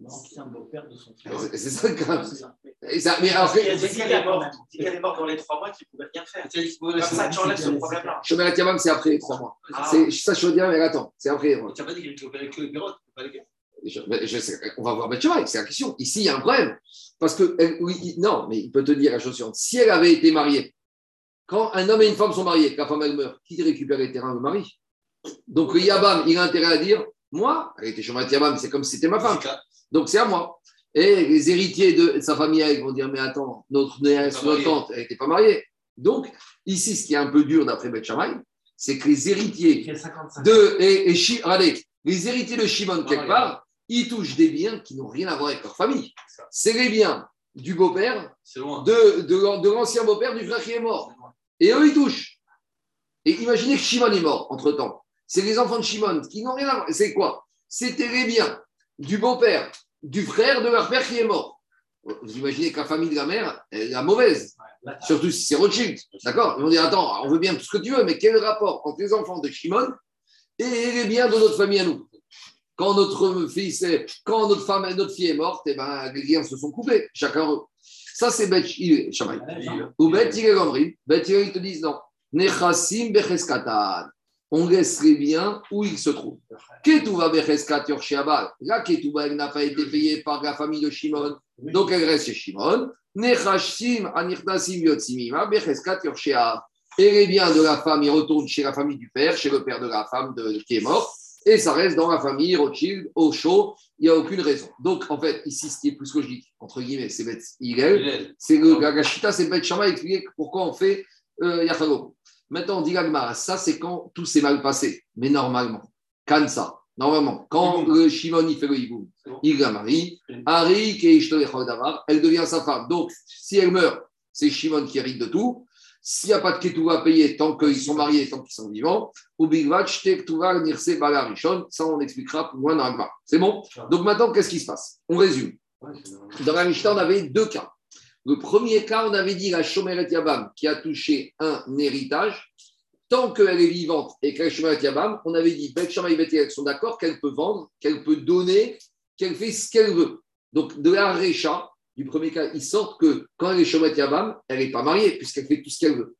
L'ancien beau-père de son frère. C'est c'est ça le cas. C'est ça. Et ça- mais alors, Il y a C'est des est. C'est morte dans les trois mois qu'il ne pouvait rien faire. Comme ça, tu enlèves ce problème-là. Shomer Yamam, c'est après les trois mois. Ah. C'est- Ça, je veux dire, mais attends, c'est après. moi. Tu n'as pas dit qu'il récupérait que les bureaux, pas les gars Je- mais je sais- on va voir Betchemaï, c'est la question. Ici, il y a un problème. Parce que, elle- oui, non, mais il peut te dire la chose suivante. Si elle avait été mariée, quand un homme et une femme sont mariés, que la femme elle meurt, qui récupère les terrains Le mari. Donc le Yabam, il a intérêt à dire Moi, elle était Shomer Yabam, c'est comme si c'était ma femme. Donc c'est à moi. Et les héritiers de sa famille ils vont dire Mais attends, notre notre tante, elle n'était pas mariée. Donc, ici, ce qui est un peu dur d'après Beth c'est que les héritiers Il fait 55. de, et, les héritiers de Shimon, quelque Ah, part, ils touchent des biens qui n'ont rien à voir avec leur famille. C'est les biens du beau-père, de, de, de l'ancien beau-père du frère qui est mort. Et eux, ils touchent. Et imaginez que Shimon est mort entre-temps. C'est les enfants de Shimon qui n'ont rien à voir. C'est quoi? C'était les biens du beau-père, du frère de leur père qui est mort. Vous imaginez que la famille de la mère est la mauvaise, surtout si c'est Rothschild. D'accord Ils vont dire Attends, on veut bien tout ce que tu veux, mais quel rapport entre les enfants de Shimon et les biens de notre famille à nous Quand notre fils est, quand notre femme, notre fille est morte, eh ben, les liens se sont coupés, chacun eux. Ça, c'est Bet. Ou Bet ils te disent non. Nechasim Becheskatan. On laisse les biens où ils se trouvent. Ketouva Becheskat Yorshiabal. La Ketouva, elle n'a pas été payée par la famille de Shimon. Donc, elle reste chez Shimon. Nechashim Anirtasim Yotsimima Becheskat Yorshiab. Et les biens de la femme, ils retournent chez la famille du père, chez le père de la femme de, qui est mort et ça reste dans la famille Rothschild, au chaud, il n'y a aucune raison. Donc, en fait, ici, ce qui est plus logique, entre guillemets, c'est Bet c'est le Gagashita, c'est Bet Shama expliquer pourquoi on fait euh, Maintenant, on dit ça, c'est quand tout s'est mal passé, mais normalement, Kansa, normalement, quand le Shimon il fait le hiboum, il la marie, Ari, elle devient sa femme. Donc, si elle meurt, c'est Shimon qui hérite de tout. S'il n'y a pas de ketouva à payer tant qu'ils sont mariés, tant qu'ils sont vivants, ou ketouva, nirse, balarishon, ça on expliquera plus loin dans la C'est bon? Donc maintenant, qu'est-ce qui se passe? On résume. Dans la Mishnah, on avait deux cas. Le premier cas, on avait dit la Shomeret Yabam qui a touché un héritage. Tant qu'elle est vivante et qu'elle est Shomeret Yabam, on avait dit Bet Shama et sont d'accord qu'elle peut vendre, qu'elle peut donner, qu'elle fait ce qu'elle veut. Donc de la Recha, du premier cas, il sort que quand elle est Shomet Yabam, elle n'est pas mariée puisqu'elle fait tout ce qu'elle veut.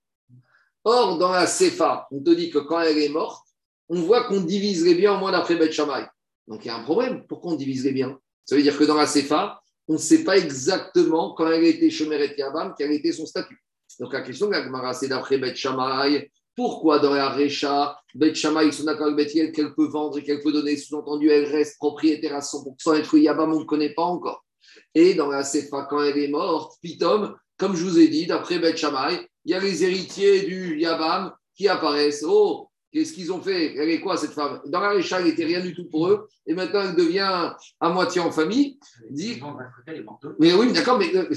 Or, dans la Sefa, on te dit que quand elle est morte, on voit qu'on divise les biens en moins d'après Beth Shammai. Donc il y a un problème. Pourquoi on divise les biens Ça veut dire que dans la Sefa, on ne sait pas exactement quand elle était Shomeret Yabam, quel était son statut. Donc la question de la c'est d'après Beth Shammai. Pourquoi dans la Recha, Beth Shammai, ils sont d'accord avec Beth qu'elle peut vendre et qu'elle peut donner Sous-entendu, elle reste propriétaire à 100% et que Yabam, on ne connaît pas encore. Et dans la Sefa, quand elle est morte, Pitom, comme je vous ai dit, d'après Beth Shammai, il y a les héritiers du Yabam qui apparaissent. Oh, qu'est-ce qu'ils ont fait? Elle est quoi cette femme? Dans la Récha, elle n'était rien du tout pour eux. Et maintenant, elle devient à moitié en famille. Dit... Mais oui, d'accord, mais euh,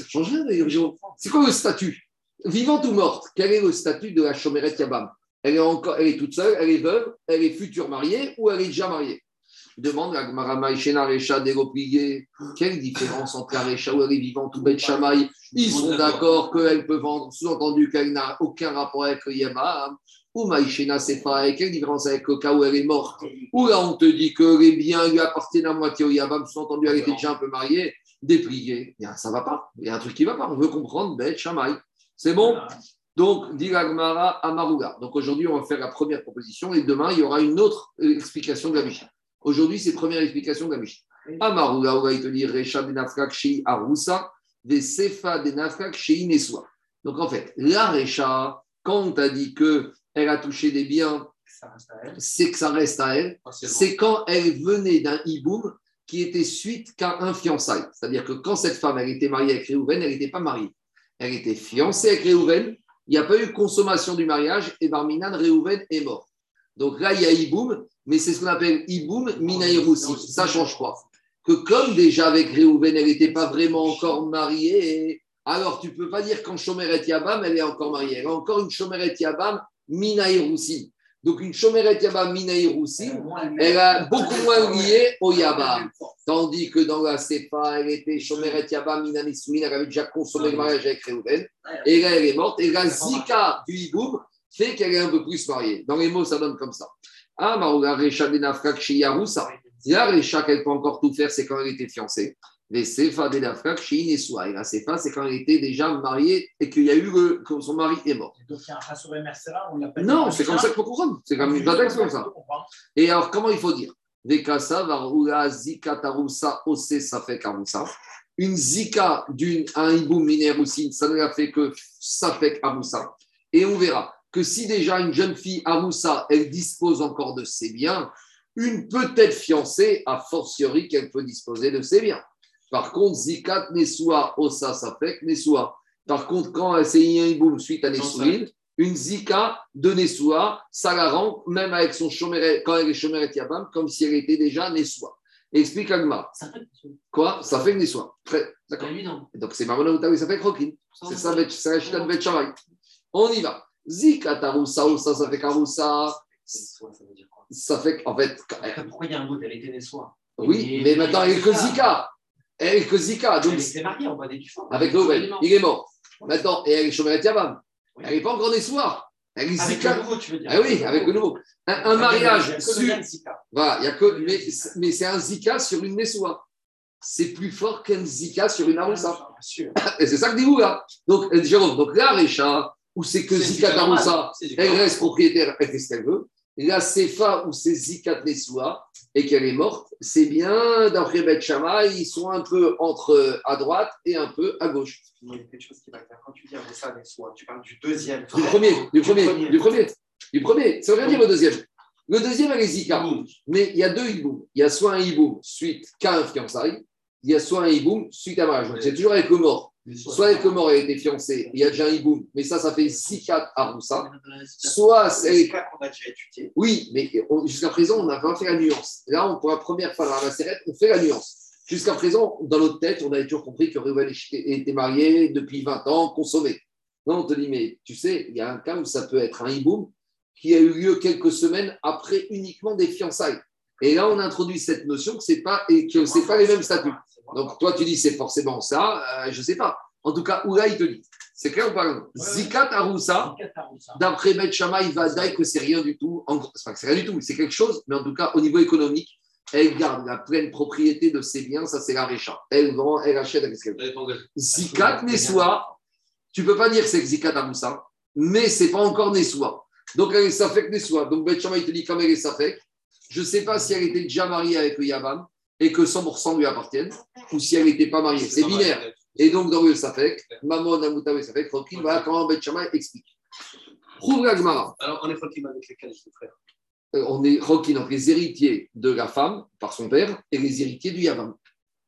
c'est quoi le statut? Vivante ou morte Quel est le statut de la Chomeret Yabam? Elle est, encore, elle est toute seule, elle est veuve, elle est future mariée ou elle est déjà mariée? Demande la Gmarama Recha dégoplié. Quelle différence entre la Recha où elle est vivante ou Bet Shamaï Ils sont d'accord qu'elle peut vendre, sous-entendu qu'elle n'a aucun rapport avec le Yama. Ou Maïchena Sefa, quelle différence avec le cas où elle est morte Ou là on te dit que les biens lui appartiennent à moitié au Yama, sous-entendu elle était déjà un peu mariée, dépliée. Ça va pas, il y a un truc qui va pas. On veut comprendre Bet Shamaï. C'est bon donc, dit Amaruga. Donc aujourd'hui, on va faire la première proposition et demain, il y aura une autre explication de la Mishnah. Aujourd'hui, c'est première explication de la Mishnah. Amaruga, on va te dire Recha benafrak shei arusa, sefa benafrak shei neswa. Donc en fait, la Recha, quand on t'a dit qu'elle a touché des biens, c'est que ça reste à elle. C'est quand elle venait d'un hiboum qui était suite qu'à un fiançailles. C'est-à-dire que quand cette femme elle était mariée avec Réhouven, elle n'était pas mariée. Elle était fiancée avec Réhouven. Il n'y a pas eu consommation du mariage et Barminan Réhouven est mort. Donc là, il y a hiboum mais c'est ce qu'on appelle Iboum Minaïroussi. Ça change pas. Que comme déjà avec Réhouven, elle n'était pas vraiment encore mariée, alors tu ne peux pas dire qu'en Shomeret Yabam, elle est encore mariée. Elle a encore une Shomeret Yabam Minaïroussi. Donc une Shomeret Yabam Minaïroussi, elle est beaucoup moins liée au Yabam. Tandis que dans la Sefa, elle était Shomeret Yabam Minaïroussi, elle avait déjà consommé le mariage avec Réhouven. Et là, elle est morte. Et la Zika du Iboum fait qu'elle est un peu plus mariée. Dans les mots, ça donne comme ça. Ah, La Recha, qu'elle peut encore tout faire, c'est quand elle était fiancée. Les Sefa de chez Et la Sefa, c'est quand elle était déjà mariée et qu'il y a eu le, que son mari est mort. Donc il y a un Mercera, on l'appelle. Non, c'est comme ça qu'il faut comprendre. C'est comme une texte comme ça. Et alors, comment il faut dire? Une Zika d'une, un Iboum aussi, ça ne l'a fait que Safek, Arusa. Et on verra que si déjà une jeune fille, Aroussa, elle dispose encore de ses biens, une peut-être fiancée, a fortiori qu'elle peut disposer de ses biens. Par contre, Zikat Nesua, Osa Safek Nesua. Par contre, quand elle s'est boum suite à Nesouine, une Zika de Nesua, ça la rend, même avec son chomeret, quand elle est chomeret Yabam, comme si elle était déjà Nesua. Explique Agma. Quoi? Ça fait Nesua. Très, d'accord. Donc c'est Marona Outawi, ça fait Krokin. C'est ça, c'est la chita de On y va. Zikat Aroussa, ou ça, ça fait. Nessoa, ça veut dire quoi? Ça fait qu'en fait. Pourquoi il y a un doute Elle était Nessoa. Oui, mais maintenant, elle est que Zika. Elle est que Zika. Donc, Elle était mariée en bas des avec Reuven, il est mort. Maintenant, et elle est Shomeret Yavam. Elle n'est pas encore née soir. Elle est Avec Zika. le nouveau, tu veux dire Ah oui, avec le nouveau. Un, Il mariage sur. Voilà, il y a que. Mais, mais c'est un Zika sur une Nessoa. C'est plus fort qu'un Zika sur une Aroussa. Bien sûr. Et c'est ça que dit vous là. Donc, euh, Jérôme, donc là, Récha, où c'est que Zika du normal. Aroussa, C'est du elle reste propriétaire, elle fait ce qu'elle veut. La Sefa, où c'est Zika Nessoa, et qu'elle est morte, c'est bien, d'après Beth Shammai, ils sont un peu entre euh, à droite et un peu à gauche. Il y a quelque chose qui va faire. Quand tu dis ça, Nessoa, tu parles du deuxième. Du premier, du premier, du premier, du premier. Ça veut rien dire le deuxième. Le deuxième, elle est Zika. Mais il y a deux hiboum. Il y a soit un hiboum suite qu'à un fiançailles, il y a soit un hiboum suite à mariage. C'est toujours avec le mort. Soit avec le mort, elle a été fiancée, il y a déjà un hiboum, mais ça, ça fait Zikat Aroussa. Soit C'est c'est. le cas qu'on a déjà étudié. Oui, mais jusqu'à présent, on n'a pas fait la nuance. Là, on, pour la première fois dans la serrette, on fait la nuance. Jusqu'à présent, dans notre tête, on avait toujours compris que Reuven était marié depuis 20 ans, consommé. Non, on te dit, mais tu sais, il y a un cas où ça peut être un hiboum qui a eu lieu quelques semaines après uniquement des fiançailles. Et là, on introduit cette notion que ce n'est pas, et que c'est pas les mêmes statuts. Donc, toi, tu dis c'est forcément ça, euh, je ne sais pas. En tout cas, Oula, il te dit. C'est clair ou pas non Zikat Aroussa, d'après Bet Shammai, va dire que c'est rien du tout. En gros, c'est pas que c'est rien du tout, c'est quelque chose, mais en tout cas, au niveau économique, elle garde la pleine propriété de ses biens, ça c'est la Récha. Elle vend, elle achète avec ce qu'elle veut. Zikat Nessoa, tu peux pas dire que c'est Zikat Aroussa, mais c'est pas encore Nessoa. Donc elle est Safek Nessoa. Donc Bet Shammai te dit comme elle est Safek, je ne sais pas si elle était déjà mariée avec le Yavam et que 100% lui appartiennent, ou si elle n'était pas mariée. C'est binaire. Et donc, dans le Safek, Maman Namutawe Safek, tranquille, voilà comment Bet Shammai explique. La Gemara. Alors, on est tranquille avec les qualités, frère. Euh, on est tranquille entre les héritiers de la femme, par son père, et les héritiers du Yavam.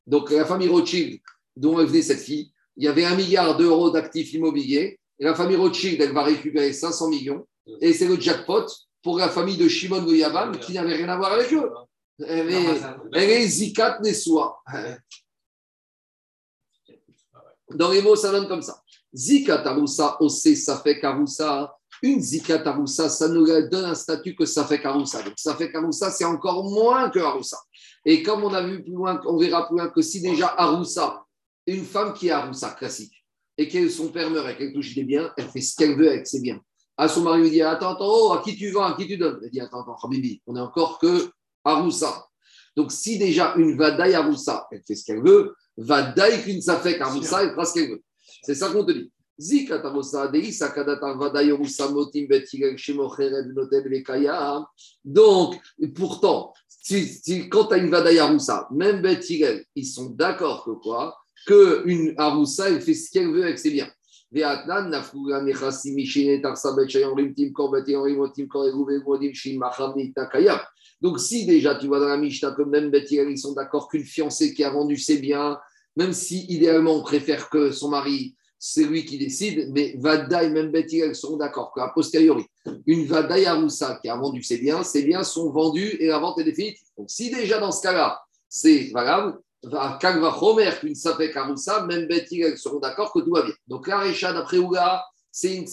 Donc, la famille Rothschild, dont venait cette fille, il y avait un milliard d'euros d'actifs immobiliers, et la famille Rothschild, elle va récupérer 500 millions, et c'est le jackpot pour la famille de Shimon de Yavam, qui n'avait rien à voir avec eux. Elle est, elle est Zikat Nessoa. Dans les mots, ça donne comme ça. Zikat Aroussa, Ose, Safek Aroussa. Une Zikat Aroussa, ça nous donne un statut que Safek Aroussa. Donc Safek Aroussa, c'est encore moins que Aroussa. Et comme on a vu plus loin, on verra plus loin que si déjà Aroussa, une femme qui est Aroussa classique, et que son père meurt et qu'elle touche des biens, elle fait ce qu'elle veut avec ses biens. À son mari, il dit Attends, attends, oh, à qui tu vends, à qui tu donnes? Elle dit Attends, attends, Habibi, on est encore que Aroussa. Donc, si déjà une Vadaï Aroussa, elle fait ce qu'elle veut, Vadaï qu'une Safek Aroussa, elle fera ce qu'elle veut. C'est ça qu'on te dit. Aroussa, Sakadata Vadaï Aroussa, Motim Betigel Shemocheret Notel Vekaya. Donc, pourtant, si, si- quand tu as une Vadaï Aroussa, même Betigel, ils sont d'accord que quoi? Qu'une Aroussa, elle fait ce qu'elle veut avec ses biens. Donc, si déjà tu vois dans la Mishnah que même Bethel, ils sont d'accord qu'une fiancée qui a vendu ses biens, même si idéalement on préfère que son mari, c'est lui qui décide, mais Vada et même Bethel sont d'accord qu'à posteriori, une Vada Yaroussa qui a vendu ses biens, ses biens sont vendus et la vente est définitive. Donc, si déjà dans ce cas-là, c'est valable, Qu'une Safek Aroussa, même Bethel seront d'accord que tout va bien. Donc, la Récha, d'après Ouga, c'est une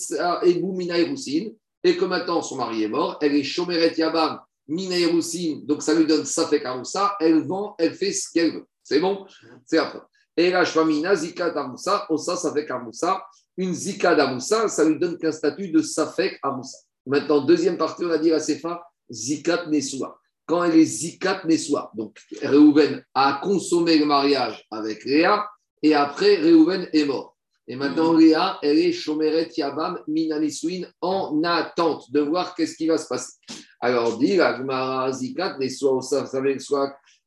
Mina Eroussin, et que maintenant son mari est mort, elle est Shomeret Yabam, Mina Eroussin, donc ça lui donne Safek Aroussa, elle vend, elle fait ce qu'elle veut. C'est bon? C'est après. Et la Shvamina, Zika d'Amoussa, Ossa Safek Amoussa, une Zika d'Amoussa, ça lui donne qu'un statut de Safek Amoussa. Maintenant, deuxième partie, on a dit à Sefa, Zikat Nesua. Quand elle est Zikat Nesua, donc Reuven a consommé le mariage avec Léa, et après Reuven est mort. Et maintenant, Léa, elle est Shomeret Yabam Minaniswin en attente de voir qu'est-ce qui va se passer. Alors, dit la Gemara Zikat Nesua.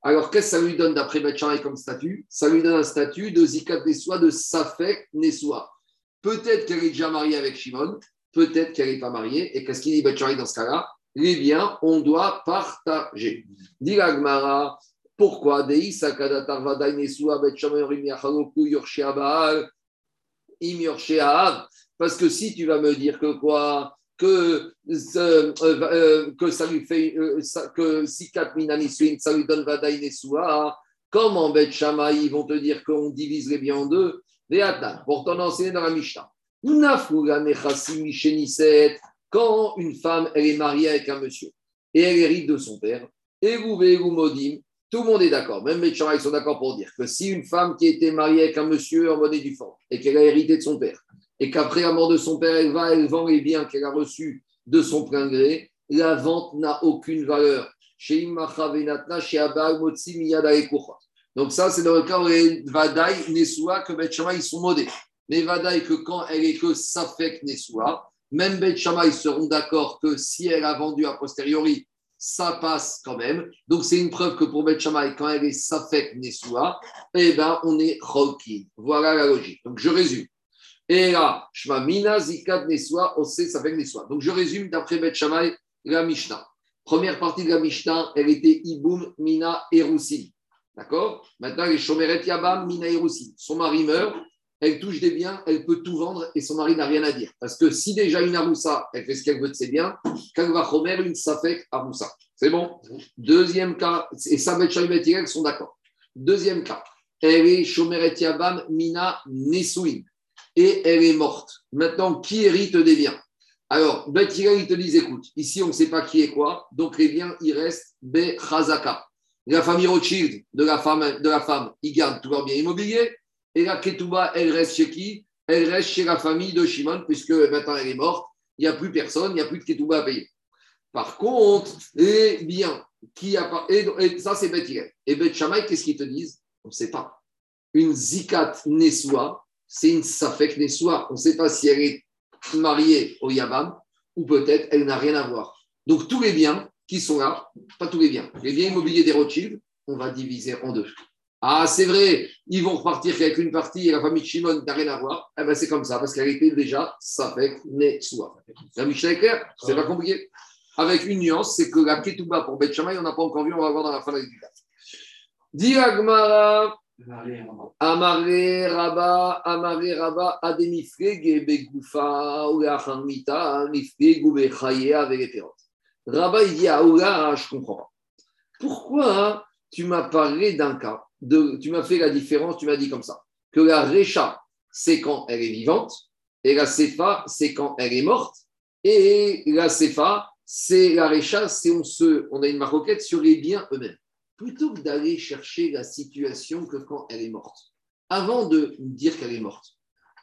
Alors, qu'est-ce que ça lui donne d'après Betchamay comme statut? Ça lui donne un statut de Zikat Nesua, de Safek Nesua. Peut-être qu'elle est déjà mariée avec Shimon, peut-être qu'elle n'est pas mariée. Et qu'est-ce qu'il dit Betchamay dans ce cas-là? Les biens, on doit partager. Dit la Gemara, pourquoi. Parce que si tu vas me dire que quoi que, euh, euh, que ça lui fait, euh, ça- que si 4 Minaniswin, ça lui donne Vadaï Nesua, comme en Bet Shammai, ils vont te dire qu'on divise les biens en deux, Ve'atan, pour t'en enseigner dans la Mishnah. Quand une femme, elle est mariée avec un monsieur et elle hérite de son père, et vous, vous modim, tout le monde est d'accord, même les ils sont d'accord pour dire que si une femme qui était mariée avec un monsieur en monnaie du fond et qu'elle a hérité de son père, et qu'après la mort de son père, elle va, elle vend les biens qu'elle a reçus de son plein gré, la vente n'a aucune valeur. Donc ça, c'est dans le cas où les Vadaï, Nessoua, que Bet ils sont modés. Mais Vadaï, que quand elle est que Safek Nessoua, même Bet ils seront d'accord que si elle a vendu a posteriori, ça passe quand même. Donc c'est une preuve que pour Bet quand elle est Safek Nessoua, eh ben, on est Cholkin. Voilà la logique. Donc je résume. Et là, Shma Mina, Zikat Nessoua, Ose Safek Nessoua. Donc je résume d'après Bet la Mishnah. Première partie de la Mishnah, elle était Iboum, Mina et. D'accord? Maintenant, les Shomeret Yabam, Mina et. Son mari meurt, elle touche des biens, elle peut tout vendre et son mari n'a rien à dire. Parce que si déjà une Aroussa, elle fait ce qu'elle veut de ses biens, quand va Chomer, une Safek Aroussa. C'est bon? Deuxième cas, et Sabet et sont d'accord. Deuxième cas, elle est Shomeret Yabam, Mina, Nesouin. Et elle est morte. Maintenant, qui hérite des biens? Alors, Bet ils te disent écoute, ici, on ne sait pas qui est quoi, donc les biens, il reste Be Chazaka. La famille Rothschild de la femme, de la femme ils gardent tous leurs biens immobiliers. Et la Ketouba, elle reste chez qui? Elle reste chez la famille de Shimon, puisque maintenant elle est morte, il n'y a plus personne, il n'y a plus de Ketouba à payer. Par contre, les biens qui appartiennent, et, ça c'est Bet Et Bet Shammai, qu'est-ce qu'ils te disent? On ne sait pas. Une Zikat Neswa, c'est une Safek Neswa. On ne sait pas si elle est mariée au Yabam, ou peut-être elle n'a rien à voir. Donc tous les biens qui sont là, pas tous les biens, les biens immobiliers des Rothschild, on va diviser en deux. Ah, c'est vrai, ils vont repartir avec une partie et la famille de Shimon n'a rien à voir. Eh ben, c'est comme ça, parce qu'elle était déjà, né soit. La Mishnah est claire, c'est pas compliqué. Avec une nuance, c'est que la Ketouba pour Shammai, on n'a pas encore vu, on va voir dans la fin de l'éducation. Diagmara, Amare Raba, Amare Raba, Ademifrege Begoufa, Ulachamita, Mifrege Ubechaye avec les. Raba, il dit Oula, je comprends pas. Pourquoi tu m'as parlé d'un cas, tu m'as fait la différence, tu m'as dit comme ça, que la Recha, c'est quand elle est vivante, et la Sefa, c'est quand elle est morte, et la Sefa, c'est la Recha, c'est on, se, on a une maroquette sur les biens eux-mêmes plutôt que d'aller chercher la situation que quand elle est morte. Avant de dire qu'elle est morte,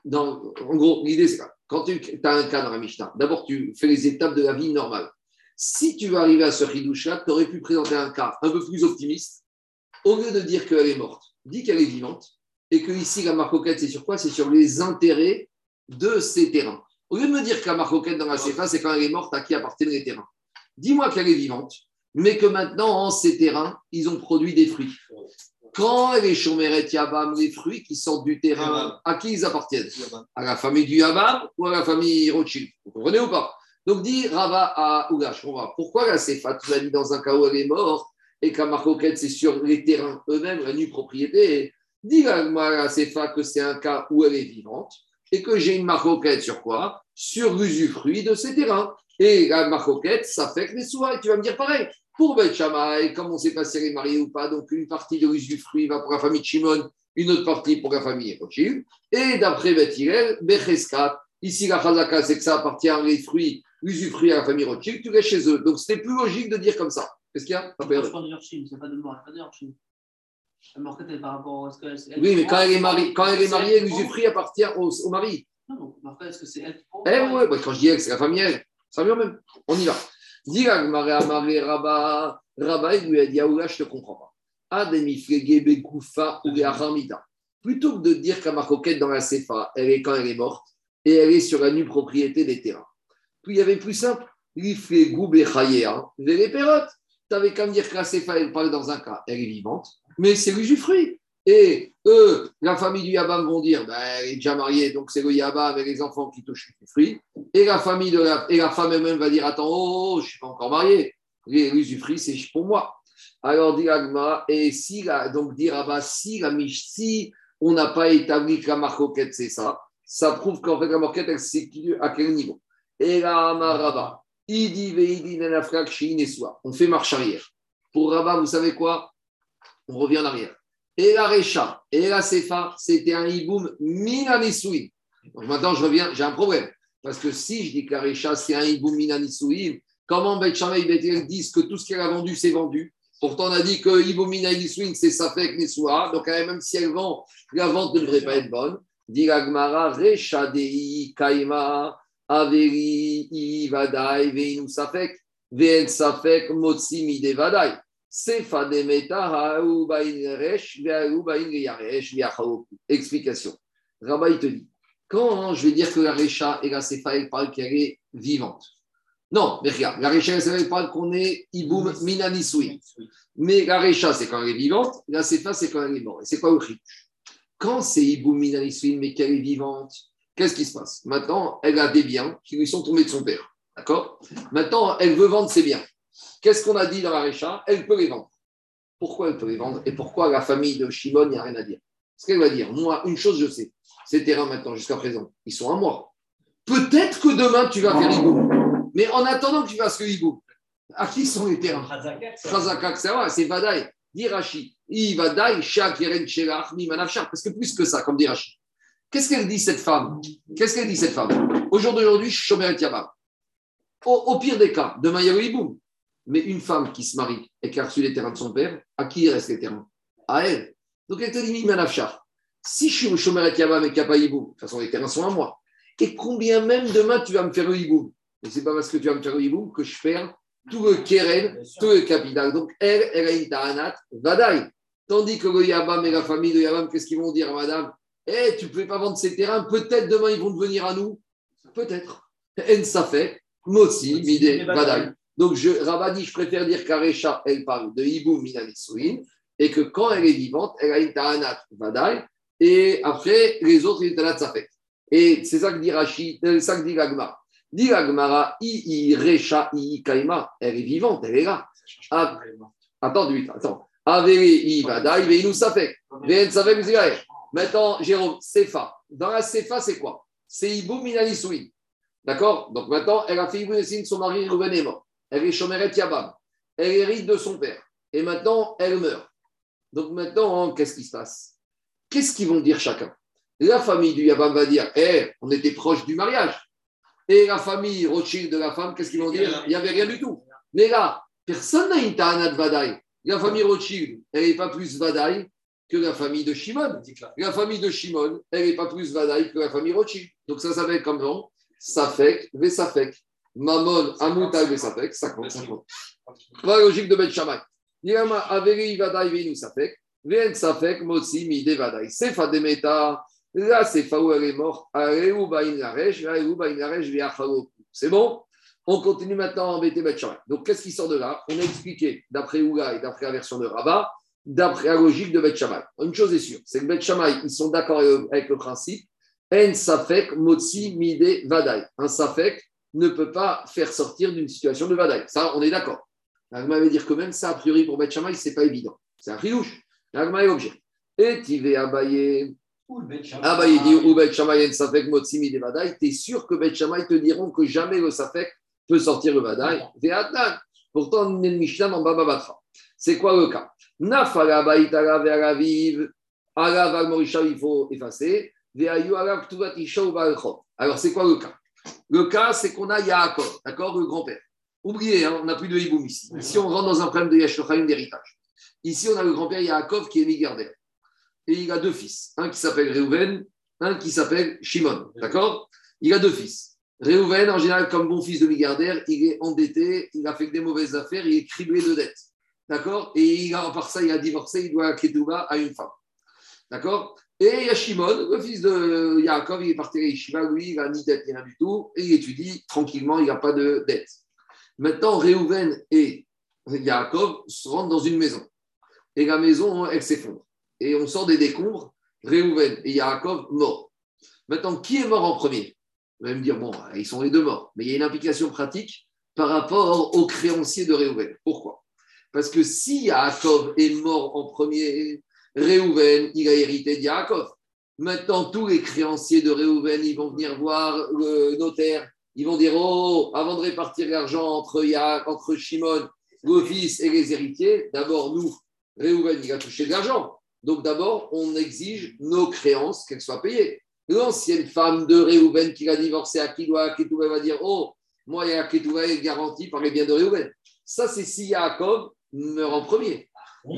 dans, en gros, l'idée c'est. Quand tu as un cas dans la Mishnah, d'abord tu fais les étapes de la vie normale. Si tu vas arriver à ce ridouche-là, tu aurais pu présenter un cas un peu plus optimiste. Au lieu de dire qu'elle est morte, dis qu'elle est vivante et que ici la marcoquette, c'est sur quoi? C'est sur les intérêts de ces terrains. Au lieu de me dire que la marcoquette dans la CFA, c'est quand elle est morte, à qui appartiennent les terrains. Dis-moi qu'elle est vivante mais que maintenant, en ces terrains, ils ont produit des fruits. Quand les Shomeret Yabam, les fruits qui sortent du terrain, à qui ils appartiennent? À la famille du Yabam ou à la famille Rothschild? Vous comprenez ou pas? Donc, dit Rava à Ougash, pourquoi la Sefa, tu l'as dit dans un cas où elle est morte et qu'à Marcoquette, c'est sur les terrains eux-mêmes, la nue propriété Dis la Sefa que c'est un cas où elle est vivante et que j'ai une Marcoquette sur quoi? Sur l'usufruit de ces terrains. Et la Marcoquette, ça fait que les soins, tu vas me dire pareil. Pour Beth Shammai, comme on ne sait pas si elle est mariée ou pas, donc une partie de fruit va pour la famille de Shimon, une autre partie pour la famille Rothschild. Et d'après Beth Hillel, ici la Chazaka, c'est que ça appartient les fruits, l'usufruit à la famille Rothschild, tu restes chez eux. Donc c'était plus logique de dire comme ça. Qu'est-ce qu'il y a pas de c'est pas de mort, pas de La par rapport à ce que Oui, mais quand elle est mariée, quand elle est mariée, l'usufruit appartient au, au mari. Non, non, est-ce que c'est elle qui prend Elle, ouais, quand je dis elle, c'est la famille elle. Ça vient même. On y va. Dis Rabba, Rabba, il lui a dit Aoula, je te comprends pas. Plutôt que de dire qu'à Maroquette dans la Sefa, elle est quand elle est morte et elle est sur la nue propriété des terrains. Puis il y avait plus simple L'Ifle Goubé Chayea, les pérotes. Tu n'avais qu'à me dire que la Sefa, elle parle dans un cas, elle est vivante, mais c'est l'usufruit. Et eux, la famille du Yabam vont dire ben, elle est déjà mariée, donc c'est le Yabam et les enfants qui touchent les fruits. Et la famille de la, et la femme elle-même va dire attends, oh, oh je ne suis pas encore mariée. L'usufruit, c'est pour moi. Alors, dit Agma, et si, donc dire ah bah, si la si on n'a pas établi que la marcoquette, c'est ça, ça prouve qu'en fait, la marquette, elle s'est à quel niveau Et la Amaraba, On fait marche arrière. Pour Rabat, vous savez quoi? On revient en arrière. Et la Recha et la Sefa, c'était un hiboum minanisui. Donc maintenant, je reviens, j'ai un problème. Parce que si je dis que la Recha, c'est un Iboum Minanisouim, comment Bet Shammai et Bet disent que tout ce qu'elle a vendu, c'est vendu? Pourtant, on a dit que Iboum Minanisouim, c'est Safek Nesouha. Donc, même si elle vend, la vente ne devrait pas être bonne. Dit Agmara, Recha Dei Kaima, Averi, Ivadai, Veinu Safek, Ven Safek, Motsi Mide Vadai. Sefa de Meta, Haoubain Resh, Veaoubain Yaresh, Explication. Rabat, il te dit quand je vais dire que la Récha et la Sefa, elle parle qu'elle est vivante Non, mais regarde, la Récha et la Sefa, elle parle qu'on est Iboum Minanisui. Mais la Récha, c'est quand elle est vivante, la Sefa, c'est quand elle est morte. C'est quoi le cri Quand c'est Iboum Minanisui, mais qu'elle est vivante, qu'est-ce qui se passe? Maintenant, elle a des biens qui lui sont tombés de son père. D'accord? Maintenant, elle veut vendre ses biens. Qu'est-ce qu'on a dit dans la Récha Elle peut les vendre. Pourquoi elle peut les vendre? Et pourquoi la famille de Shimon, n'y a rien à dire? Ce qu'elle va dire, moi, une chose, je sais ces terrains maintenant, jusqu'à présent, ils sont à moi. Peut-être que demain, tu vas faire hibou. Mais en attendant que tu fasses le hibou, à qui sont les terrains? C'est Vadaï. Dirachi. Vadaï, Shakeren, Shelach, Manafshar. Parce que plus que ça, comme dit Rachi. Qu'est-ce qu'elle dit, cette femme? Qu'est-ce qu'elle dit, cette femme? Au jour d'aujourd'hui, je suis Shomer au, au pire des cas, demain, il y a le hibou. Mais une femme qui se marie et qui a reçu les terrains de son père, à qui reste les terrains? À elle. Donc elle te dit Manafshar. Si je suis au chômeur et et qu'il n'y a pas de toute façon, les terrains sont à moi. Et combien même demain tu vas me faire le hiboum Et ce n'est pas parce que tu vas me faire le hiboum que je perds tout le keren, tout le capital. Donc, elle, elle a une ta'anat, vadaï. Tandis que le Yabam et la famille de Yabam, qu'est-ce qu'ils vont dire à madame? Eh, tu ne pouvais pas vendre ces terrains, peut-être demain ils vont devenir à nous. Peut-être. En ça fait, Motsi, Mide, vadaï. Donc, je, Rabadi, je préfère dire qu'Arecha, elle parle de hiboum minanisouin, et que quand elle est vivante, elle a une ta'anat, vadaï. Et après, les autres, ils étaient fait. Et c'est ça que dit Rachid, c'est ça que dit Gagmara. Dit Gagmara, i recha i kaima. Elle est vivante, elle est là. Ah, attends, attends. Averi i vada, il nous safek. Vien safek, Maintenant, Jérôme, Sefa. Dans la Sefa, c'est quoi? C'est Ibou Minalisui. D'accord? Donc maintenant, elle a fait Ibou son mari Ruben est mort. Elle est Shomeret Yabam. Elle hérite de son père. Et maintenant, elle meurt. Donc maintenant, qu'est-ce qui se passe? Qu'est-ce qu'ils vont dire chacun? La famille du Yabam va dire Eh, on était proche du mariage. Et la famille Rothschild de la femme, qu'est-ce qu'ils vont dire? Il n'y avait rien du tout. Mais là, personne n'a une ta'ana de Vadaï. La famille Rothschild, elle n'est pas plus Vadaï que la famille de Shimon. La famille de Shimon, elle n'est pas plus Vadaï que la famille Rothschild. Donc ça s'appelle comment? Safek, Vesafek. Mamon, Amouta, Vesafek, ça compte, ça compte. La logique de Bet Shammai. Yama, Averi, Vadaï, Venu, Safek. Vien Safek, Motsi, Mide, Vadaï. Sefa Demeta, là, c'est où elle est morte. C'est bon? On continue maintenant à embêter Betchamay. Donc, qu'est-ce qui sort de là? On a expliqué, d'après Ouga et d'après la version de Rabat, d'après la logique de Bet Une chose est sûre, c'est que Bet ils sont d'accord avec le principe En Safek, Motsi, Mide, Vadaï. Un Safek ne peut pas faire sortir d'une situation de Vadaï. Ça, on est d'accord. Vous m'avez dire que même ça, a priori, pour Bet ce n'est pas évident. C'est un rilouche. L'agma est objet. Et vas Abaye. Abaye dit ou Bet Shammai Safek Motsimi de Vadaï. Tu es sûr que Bet Shammai te diront que jamais le Safek peut sortir le Ve'atan. Pourtant, est Mishnah dans Baba Batra. C'est quoi le cas? Il faut effacer. Alors, c'est quoi le cas? Le cas, c'est qu'on a Yaakov, d'accord, le grand-père. Oubliez, hein, on n'a plus de hiboum ici. Ici, on rentre dans un problème de Yashlochaim d'héritage. Ici, on a le grand-père Yaakov qui est milliardaire. Et il a deux fils. Un qui s'appelle Réhouven, un qui s'appelle Shimon. D'accord? Il a deux fils. Réhouven, en général, comme bon fils de milliardaire, il est endetté, il a fait que des mauvaises affaires, il est criblé de dettes. D'accord? Et il a, part ça, il a divorcé, il doit Ketouba à une femme. D'accord? Et il y a Shimon, le fils de Yaakov, il est parti à Yeshiva, lui, il n'a ni dette, ni rien du tout, et il étudie tranquillement, il n'a pas de dette. Maintenant, Réhouven et Yaakov se rendent dans une maison et la maison, elle s'effondre. Et on sort des décombres, Réhouven et Yaakov morts. Maintenant, qui est mort en premier? Vous allez me dire, bon, ils sont les deux morts. Mais il y a une implication pratique par rapport aux créanciers de Réhouven. Pourquoi? Parce que si Yaakov est mort en premier, Réhouven, il a hérité de Yaakov. Maintenant, tous les créanciers de Réhouven, ils vont venir voir le notaire. Ils vont dire, oh, avant de répartir l'argent entre, entre Shimon, le fils et les héritiers, d'abord, nous, Réhouven, il a touché de l'argent. Donc d'abord, on exige nos créances, qu'elles soient payées. L'ancienne femme de Réhouven qui a divorcé à Kiloa, Ketouva va dire Oh, moi, Ketouva est garanti par les biens de Réhouven. Ça, c'est si Yaakov meurt en premier.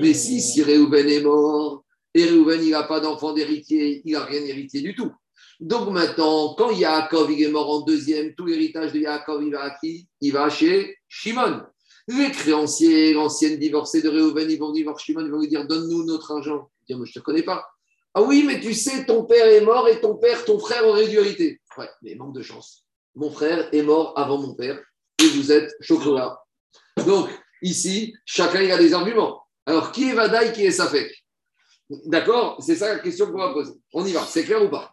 Mais si, si Réhouven est mort, et Réhouven, il n'a pas d'enfant d'héritier, il n'a rien hérité du tout. Donc maintenant, quand Yaakov il est mort en deuxième, tout l'héritage de Yaakov, il va à qui? Il va chez Shimon. Les créanciers, l'ancienne divorcée de Réhouven, ils vont voir Shimon, ils vont lui dire Donne-nous notre argent. Il dit, moi, je ne te connais pas. Ah oui, mais tu sais, ton père est mort et ton père, ton frère aurait dû hériter. Ouais, mais manque de chance. Mon frère est mort avant mon père et vous êtes chocolat. Donc, ici, chacun il a des arguments. Alors, qui est Vadaï, qui est Safek? D'accord? C'est ça la question qu'on va poser. On y va, c'est clair ou pas?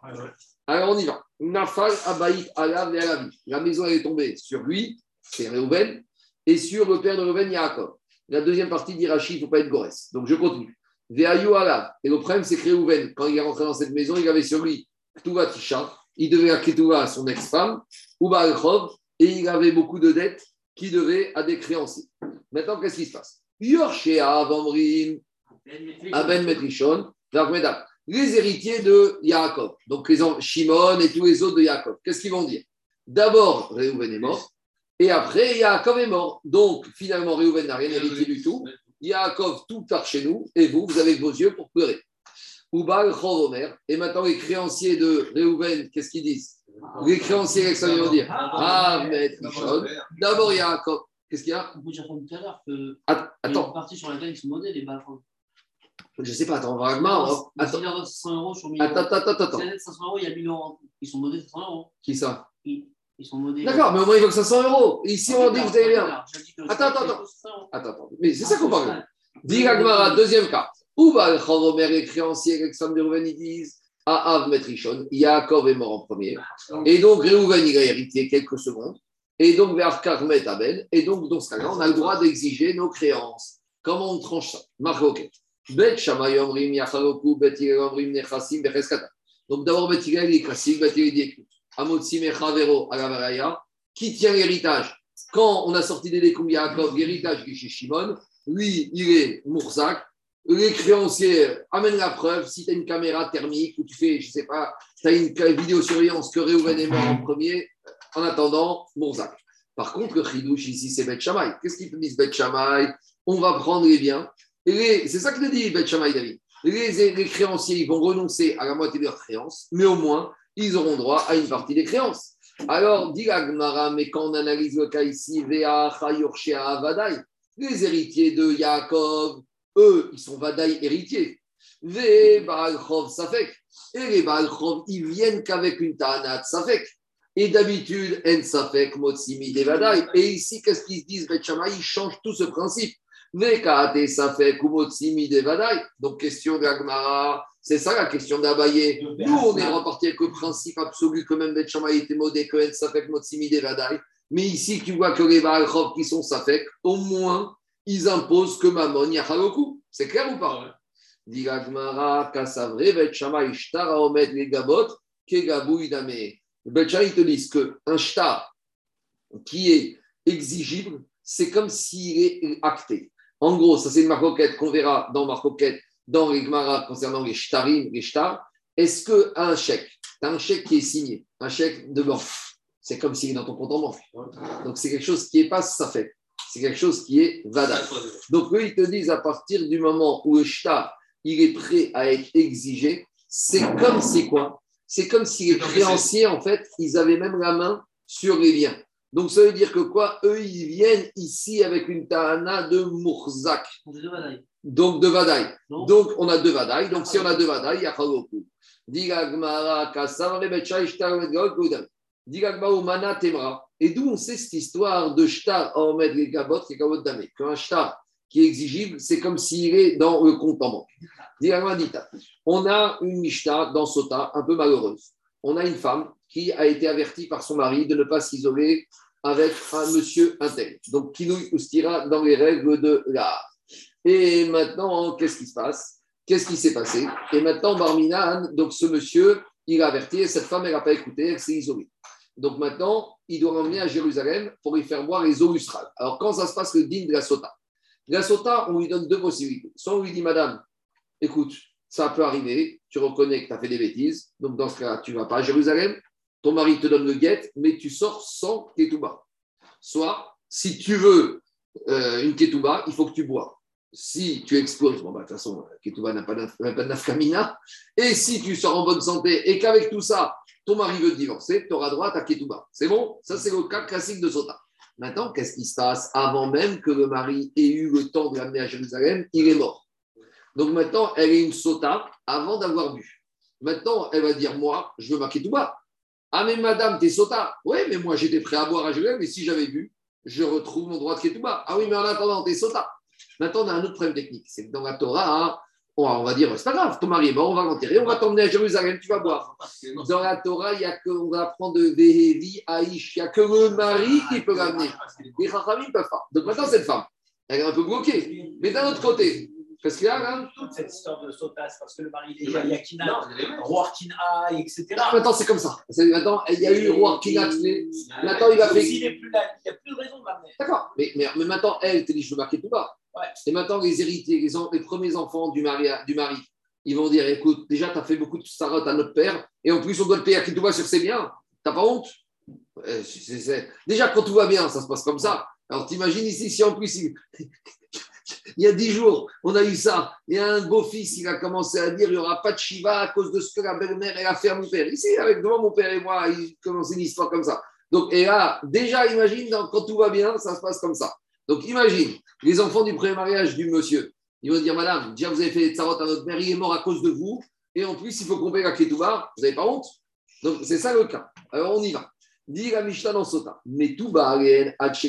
Alors, on y va. Nafal Abaït Alav et Alavi. La maison est tombée sur lui, c'est Reuven, et sur le père de Reuven, Yaakov. La deuxième partie dit Rachid, il ne faut pas être Gorès. Donc, je continue. Alav. Et le problème, c'est que Reuven, quand il est rentré dans cette maison, il avait sur lui Ktuva Tisha. Il devait à Ketouva son ex-femme, Uba et il avait beaucoup de dettes qui devaient à des créanciers. Maintenant, qu'est-ce qui se passe? Yorshea Avamrim, Aben Metrishon, les héritiers de Yaakov, donc les Shimon et tous les autres de Yaakov, qu'est-ce qu'ils vont dire? D'abord, Réhouven est mort, et après, Yaakov est mort. Donc, finalement, Réhouven n'a rien hérité du tout. Yaakov, tout part chez nous, et vous, vous avez vos yeux pour pleurer. Ubal Chovomer, et maintenant les créanciers de Réhouven, qu'est-ce qu'ils disent? Les créanciers, qu'est-ce qu'ils vont dire Ah, Metrishon. D'abord, Yaakov. Qu'est-ce qu'il y a On peut dire comme tout à l'heure que Attends. les parties sur laquelle ils sont modèles, les balles. Je ne sais pas, attends, vaguement. Attends, Attends, il y a 500 euros sur 1000 attends, attends, attends. De 500 euros, il y a 1000 euros. Ils sont modèles 500 euros. Qui ça Ils, ils sont modèles. D'accord, mais au moins il faut que 500 euros. Et ici, on dit que vous avez dit que- Attends, attends, attends. 500 euros. Attends, attends. Mais c'est ça qu'on parle. Dis Gagmara, deuxième cas. Où va le Chavomer, les créanciers, Alexandre de Reuven, ils disent à Av Metrichon, Yaakov est mort en premier. Et donc, Reuven, il a hérité quelques secondes. Et donc, vers Karmet Abel. Et donc, dans ce cas-là, on a le droit d'exiger nos créances. Comment on tranche ça? Marroquet. Bet Shamay Omrim Yachaloku, Bet Hillel Omrim Nechassim Becheskata. Donc, d'abord, Bet Hillel est classique, Bet Hillel dit écoute. Alavaraya. Qui tient l'héritage? Quand on a sorti des décombres Yaakov, l'héritage chez Shimon, lui, il est Mourzak. Les créanciers amènent la preuve. Si tu as une caméra thermique ou tu fais, je ne sais pas, tu as une vidéosurveillance que Réhouven est mort en premier, en attendant, Mourzak. Par contre, le chidouche ici, c'est Bet Shammai. Qu'est-ce qu'ils disent Bet Shammai? On va prendre les biens. Les- C'est ça que te dit Bet Shammai, David. Les, créanciers, ils vont renoncer à la moitié de leurs créances, mais au moins, ils auront droit à une partie des créances. Alors, dit la Gemara, mais quand on analyse le cas ici, les héritiers de Yaakov, eux, ils sont Vadaï héritiers. Baalchov, Safek. Et les Baalchov, ils viennent qu'avec une Ta'anat, Safek. Et d'habitude, En Safek, Motsimi, Devadaï. Et ici, qu'est-ce qu'ils se disent Bet ils changent tout ce principe. Vekate Safek, Motsimi, Devadaï. Donc, question Gemara, c'est ça la question d'Abaye. Nous, on est reparti avec le principe absolu que même Bet Shammai était modé, que En Safek, Motsimi, Devadaï. Mais ici, tu vois que les Baalchov qui sont Safek, au moins, ils imposent que Mammon Yachaloku. C'est clair ou pas? Dit la Gemara, Kasavre, Bet Shammai, Shtara, Omed, les Gabot, Kegabou, Idame. Bet Shammai, ils te disent qu'un shtar qui est exigible, c'est comme s'il est acté. En gros, ça c'est une marcoquette qu'on verra dans marcoquette, dans les concernant les shtarim, les stars. Est-ce qu'un chèque, tu as un chèque qui est signé, un chèque de banque, c'est comme s'il est dans ton compte en banque. Donc c'est quelque chose qui n'est pas ça fait. C'est quelque chose qui est vadal. Donc eux, ils te disent à partir du moment où le shtar, il est prêt à être exigé, c'est comme si quoi? C'est comme si les créanciers, en fait, ils avaient même la main sur les biens. Donc ça veut dire que quoi? Eux, ils viennent ici avec une tahana de Mourzak, donc de Vadaï. Donc on a deux Vadaï. Donc si on a deux Vadaï, il y a Chaloku. Diga Gmara, Kasar, Rebetcha, Ishtar, Mana, Temra. Et d'où on sait cette histoire de Shtar, Ahmed, les Gabot, les Gabot Damé. Qu'un Shtar qui est exigible, c'est comme s'il est dans le compte en banque. On a une Mishta dans Sota, un peu malheureuse. On a une femme qui a été avertie par son mari de ne pas s'isoler avec un monsieur intel. Donc, Kinouï Oustira dans les règles de l'art. Et maintenant, qu'est-ce qui se passe? Qu'est-ce qui s'est passé? Et maintenant, Barminan, donc ce monsieur, il a averti, et cette femme, elle n'a pas écouté, elle s'est isolée. Donc maintenant, il doit l'emmener à Jérusalem pour lui faire boire les eaux lustrales. Alors, quand ça se passe, le digne de la sota La sota, on lui donne deux possibilités. Soit on lui dit, madame, écoute, ça peut arriver, tu reconnais que tu as fait des bêtises, donc dans ce cas, tu ne vas pas à Jérusalem, ton mari te donne le guet, mais tu sors sans ketouba. Soit, si tu veux euh, une ketouba, il faut que tu bois. Si tu exploses, bah, de toute façon, ketouba n'a pas de nafkamina, et si tu sors en bonne santé et qu'avec tout ça, ton mari veut divorcer, tu auras droit à ketouba. C'est bon? Ça, c'est le cas classique de Sota. Maintenant, qu'est-ce qui se passe? Avant même que le mari ait eu le temps de l'amener à Jérusalem, il est mort. Donc maintenant, elle est une sota avant d'avoir bu. Maintenant, elle va dire Moi, je veux ma ketouba. Ah, mais madame, t'es sota. Oui, mais moi, j'étais prêt à boire à Jérusalem, mais si j'avais bu, je retrouve mon droit de ketouba. Ah oui, mais en attendant, t'es sota. Maintenant, on a un autre problème technique. C'est que dans la Torah, hein, on va dire, c'est pas grave, ton mari est mort, on va l'enterrer, on va t'emmener à Jérusalem, tu vas boire. Dans la Torah, il y a que, on va apprendre de Vehevi, Aïch, il n'y a que le mari qui peut l'amener. Les Chachamim ne peuvent pas. Donc maintenant, cette femme, elle est un peu bloquée. Mais d'un autre côté, parce qu'il y a toute cette histoire de sautas, parce que le mari, il y a Kina, Roi Kina, etc. Maintenant, c'est comme ça. Maintenant, il y a eu Roi Kina, maintenant, il va faire. Il n'y a plus de raison de m'amener. D'accord. Mais, mais, maintenant, elle, te dit, je veux marquer tout bas. Et maintenant, les héritiers, les, les, premiers enfants du mari, du mari, ils vont dire écoute, déjà, tu as fait beaucoup de sarotes à notre père, et en plus, on doit le payer à Ketouba sur ses biens. Tu n'as pas honte? Déjà, quand tout va bien, ça se passe comme ça. Alors, t'imagines ici, si en plus, il... il y a dix jours, on a eu ça, et un beau-fils, il a commencé à dire il n'y aura pas de Shiva à cause de ce que la belle-mère a fait à mon père. Ici, avec devant mon père et moi, il commence une histoire comme ça. Donc, et là, déjà, imagine, quand tout va bien, ça se passe comme ça. Donc imagine, les enfants du premier mariage du monsieur, ils vont dire Madame, déjà vous avez fait tsarot à notre mère, il est mort à cause de vous, et en plus il faut qu'on paye la ketouba, vous n'avez pas honte? Donc c'est ça le cas. Alors on y va. Dit la Mishnah dans Sota, mais tout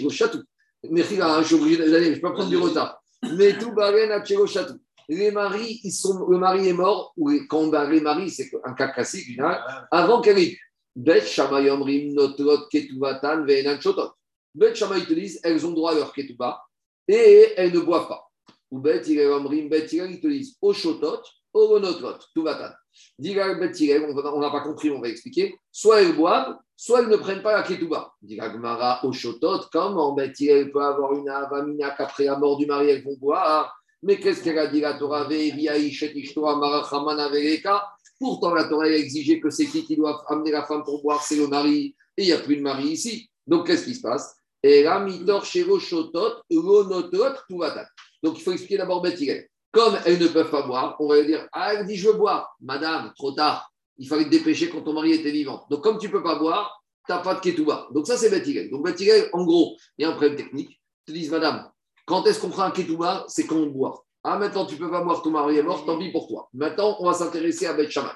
chatou. Mais je suis je peux prendre du retard. Mais tout chatou. Les maris, ils sont, le mari est mort, ou quand les maris, c'est un cas classique, avant qu'elle ait Bet Shamayomrim Notrot Ketuvatan Ve'enan. Bet Shammai te disent, elles ont droit à leur ketouba et elles ne boivent pas. Ou Bet Omrim, Bet ils te disent, au shotot, au monotot, tout va Diga Bet on n'a pas compris, on va expliquer. Soit elles boivent, soit elles ne prennent pas la ketouba. Diga Gmara, au shotot, comment Bet peut avoir une avamina qu'après la mort du mari, elles vont boire? Mais qu'est-ce qu'elle a dit la Torah? Pourtant, la Torah a exigé que c'est qui qui doit amener la femme pour boire, c'est le mari. Et il n'y a plus de mari ici. Donc, qu'est-ce qui se passe? Et là, Donc, il faut expliquer d'abord Bethilel. Comme elles ne peuvent pas boire, on va dire Ah, elle dit Je veux boire. Madame, trop tard. Il fallait te dépêcher quand ton mari était vivant. Donc, comme tu ne peux pas boire, tu n'as pas de ketouba. Donc, ça, c'est Bethilel. Donc, Bethilel, en gros, il y a un problème technique. Ils te disent Madame, quand est-ce qu'on prend un ketouba? C'est quand on boit. Ah, maintenant, tu ne peux pas boire, ton mari est mort, tant pis pour toi. Maintenant, on va s'intéresser à Beth Shammai.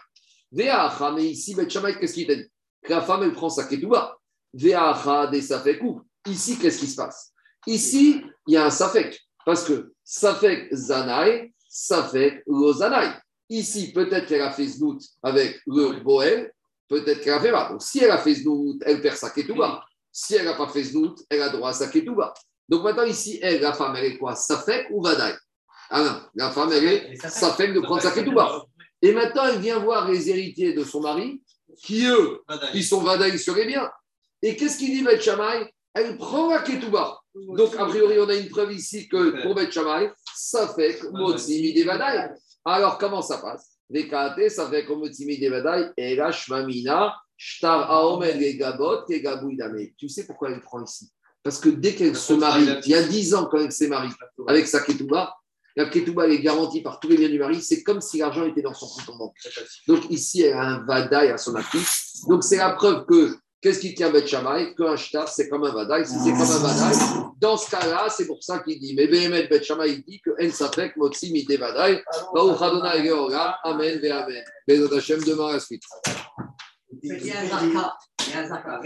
mais ici, Beth qu'est-ce qu'il t'a dit? Que la femme, elle prend sa ketouba. Veacha, des safekou. Ici, qu'est-ce qui se passe? Ici, il y a un Safek, parce que Safek Zanaï, Safek Lozanaï. Ici, peut-être qu'elle a fait Znout avec le Boel, peut-être qu'elle a fait pas. Donc, si elle a fait Znout, elle perd sa Ketouba. Si elle n'a pas fait Znout, elle a droit à sa Ketouba. Donc maintenant, ici, elle, la femme, elle est quoi? Safek ou Vadaï Ah non, la femme, elle est Safek de prendre sa Ketouba. Et maintenant, elle vient voir les héritiers de son mari, qui eux, qui sont Vadaï sur les biens. Et qu'est-ce qu'il dit Beth elle prend la ketouba. Donc, a priori, on a une preuve ici que pour Beth Shammai, ça fait que Motsi Midevadai. Alors, comment ça passe? Vekate, ça fait que Motsi Midevadai, et la Shmamina, Shtar Aomen, les Gabot, Gabouidame. Tu sais pourquoi elle prend ici? Parce que dès qu'elle se marie, il y a 10 ans, quand elle s'est mariée avec sa ketouba, la ketouba est garantie par tous les biens du mari, c'est comme si l'argent était dans son compte en banque. Donc ici, elle a un vadaï à son actif. Donc c'est la preuve que Qu'est-ce qui tient Beth Shammai? Qu'un shtar, c'est comme un vadaï. Si c'est comme un vadaï, dans ce cas-là, c'est pour ça qu'il dit. Mais Behemet Beth Shammai dit que En Safek Motsi Mide Vadaï. Baruch Adonai Georgam. Amen ve Amen. Bezot Hashem, demain à la suite.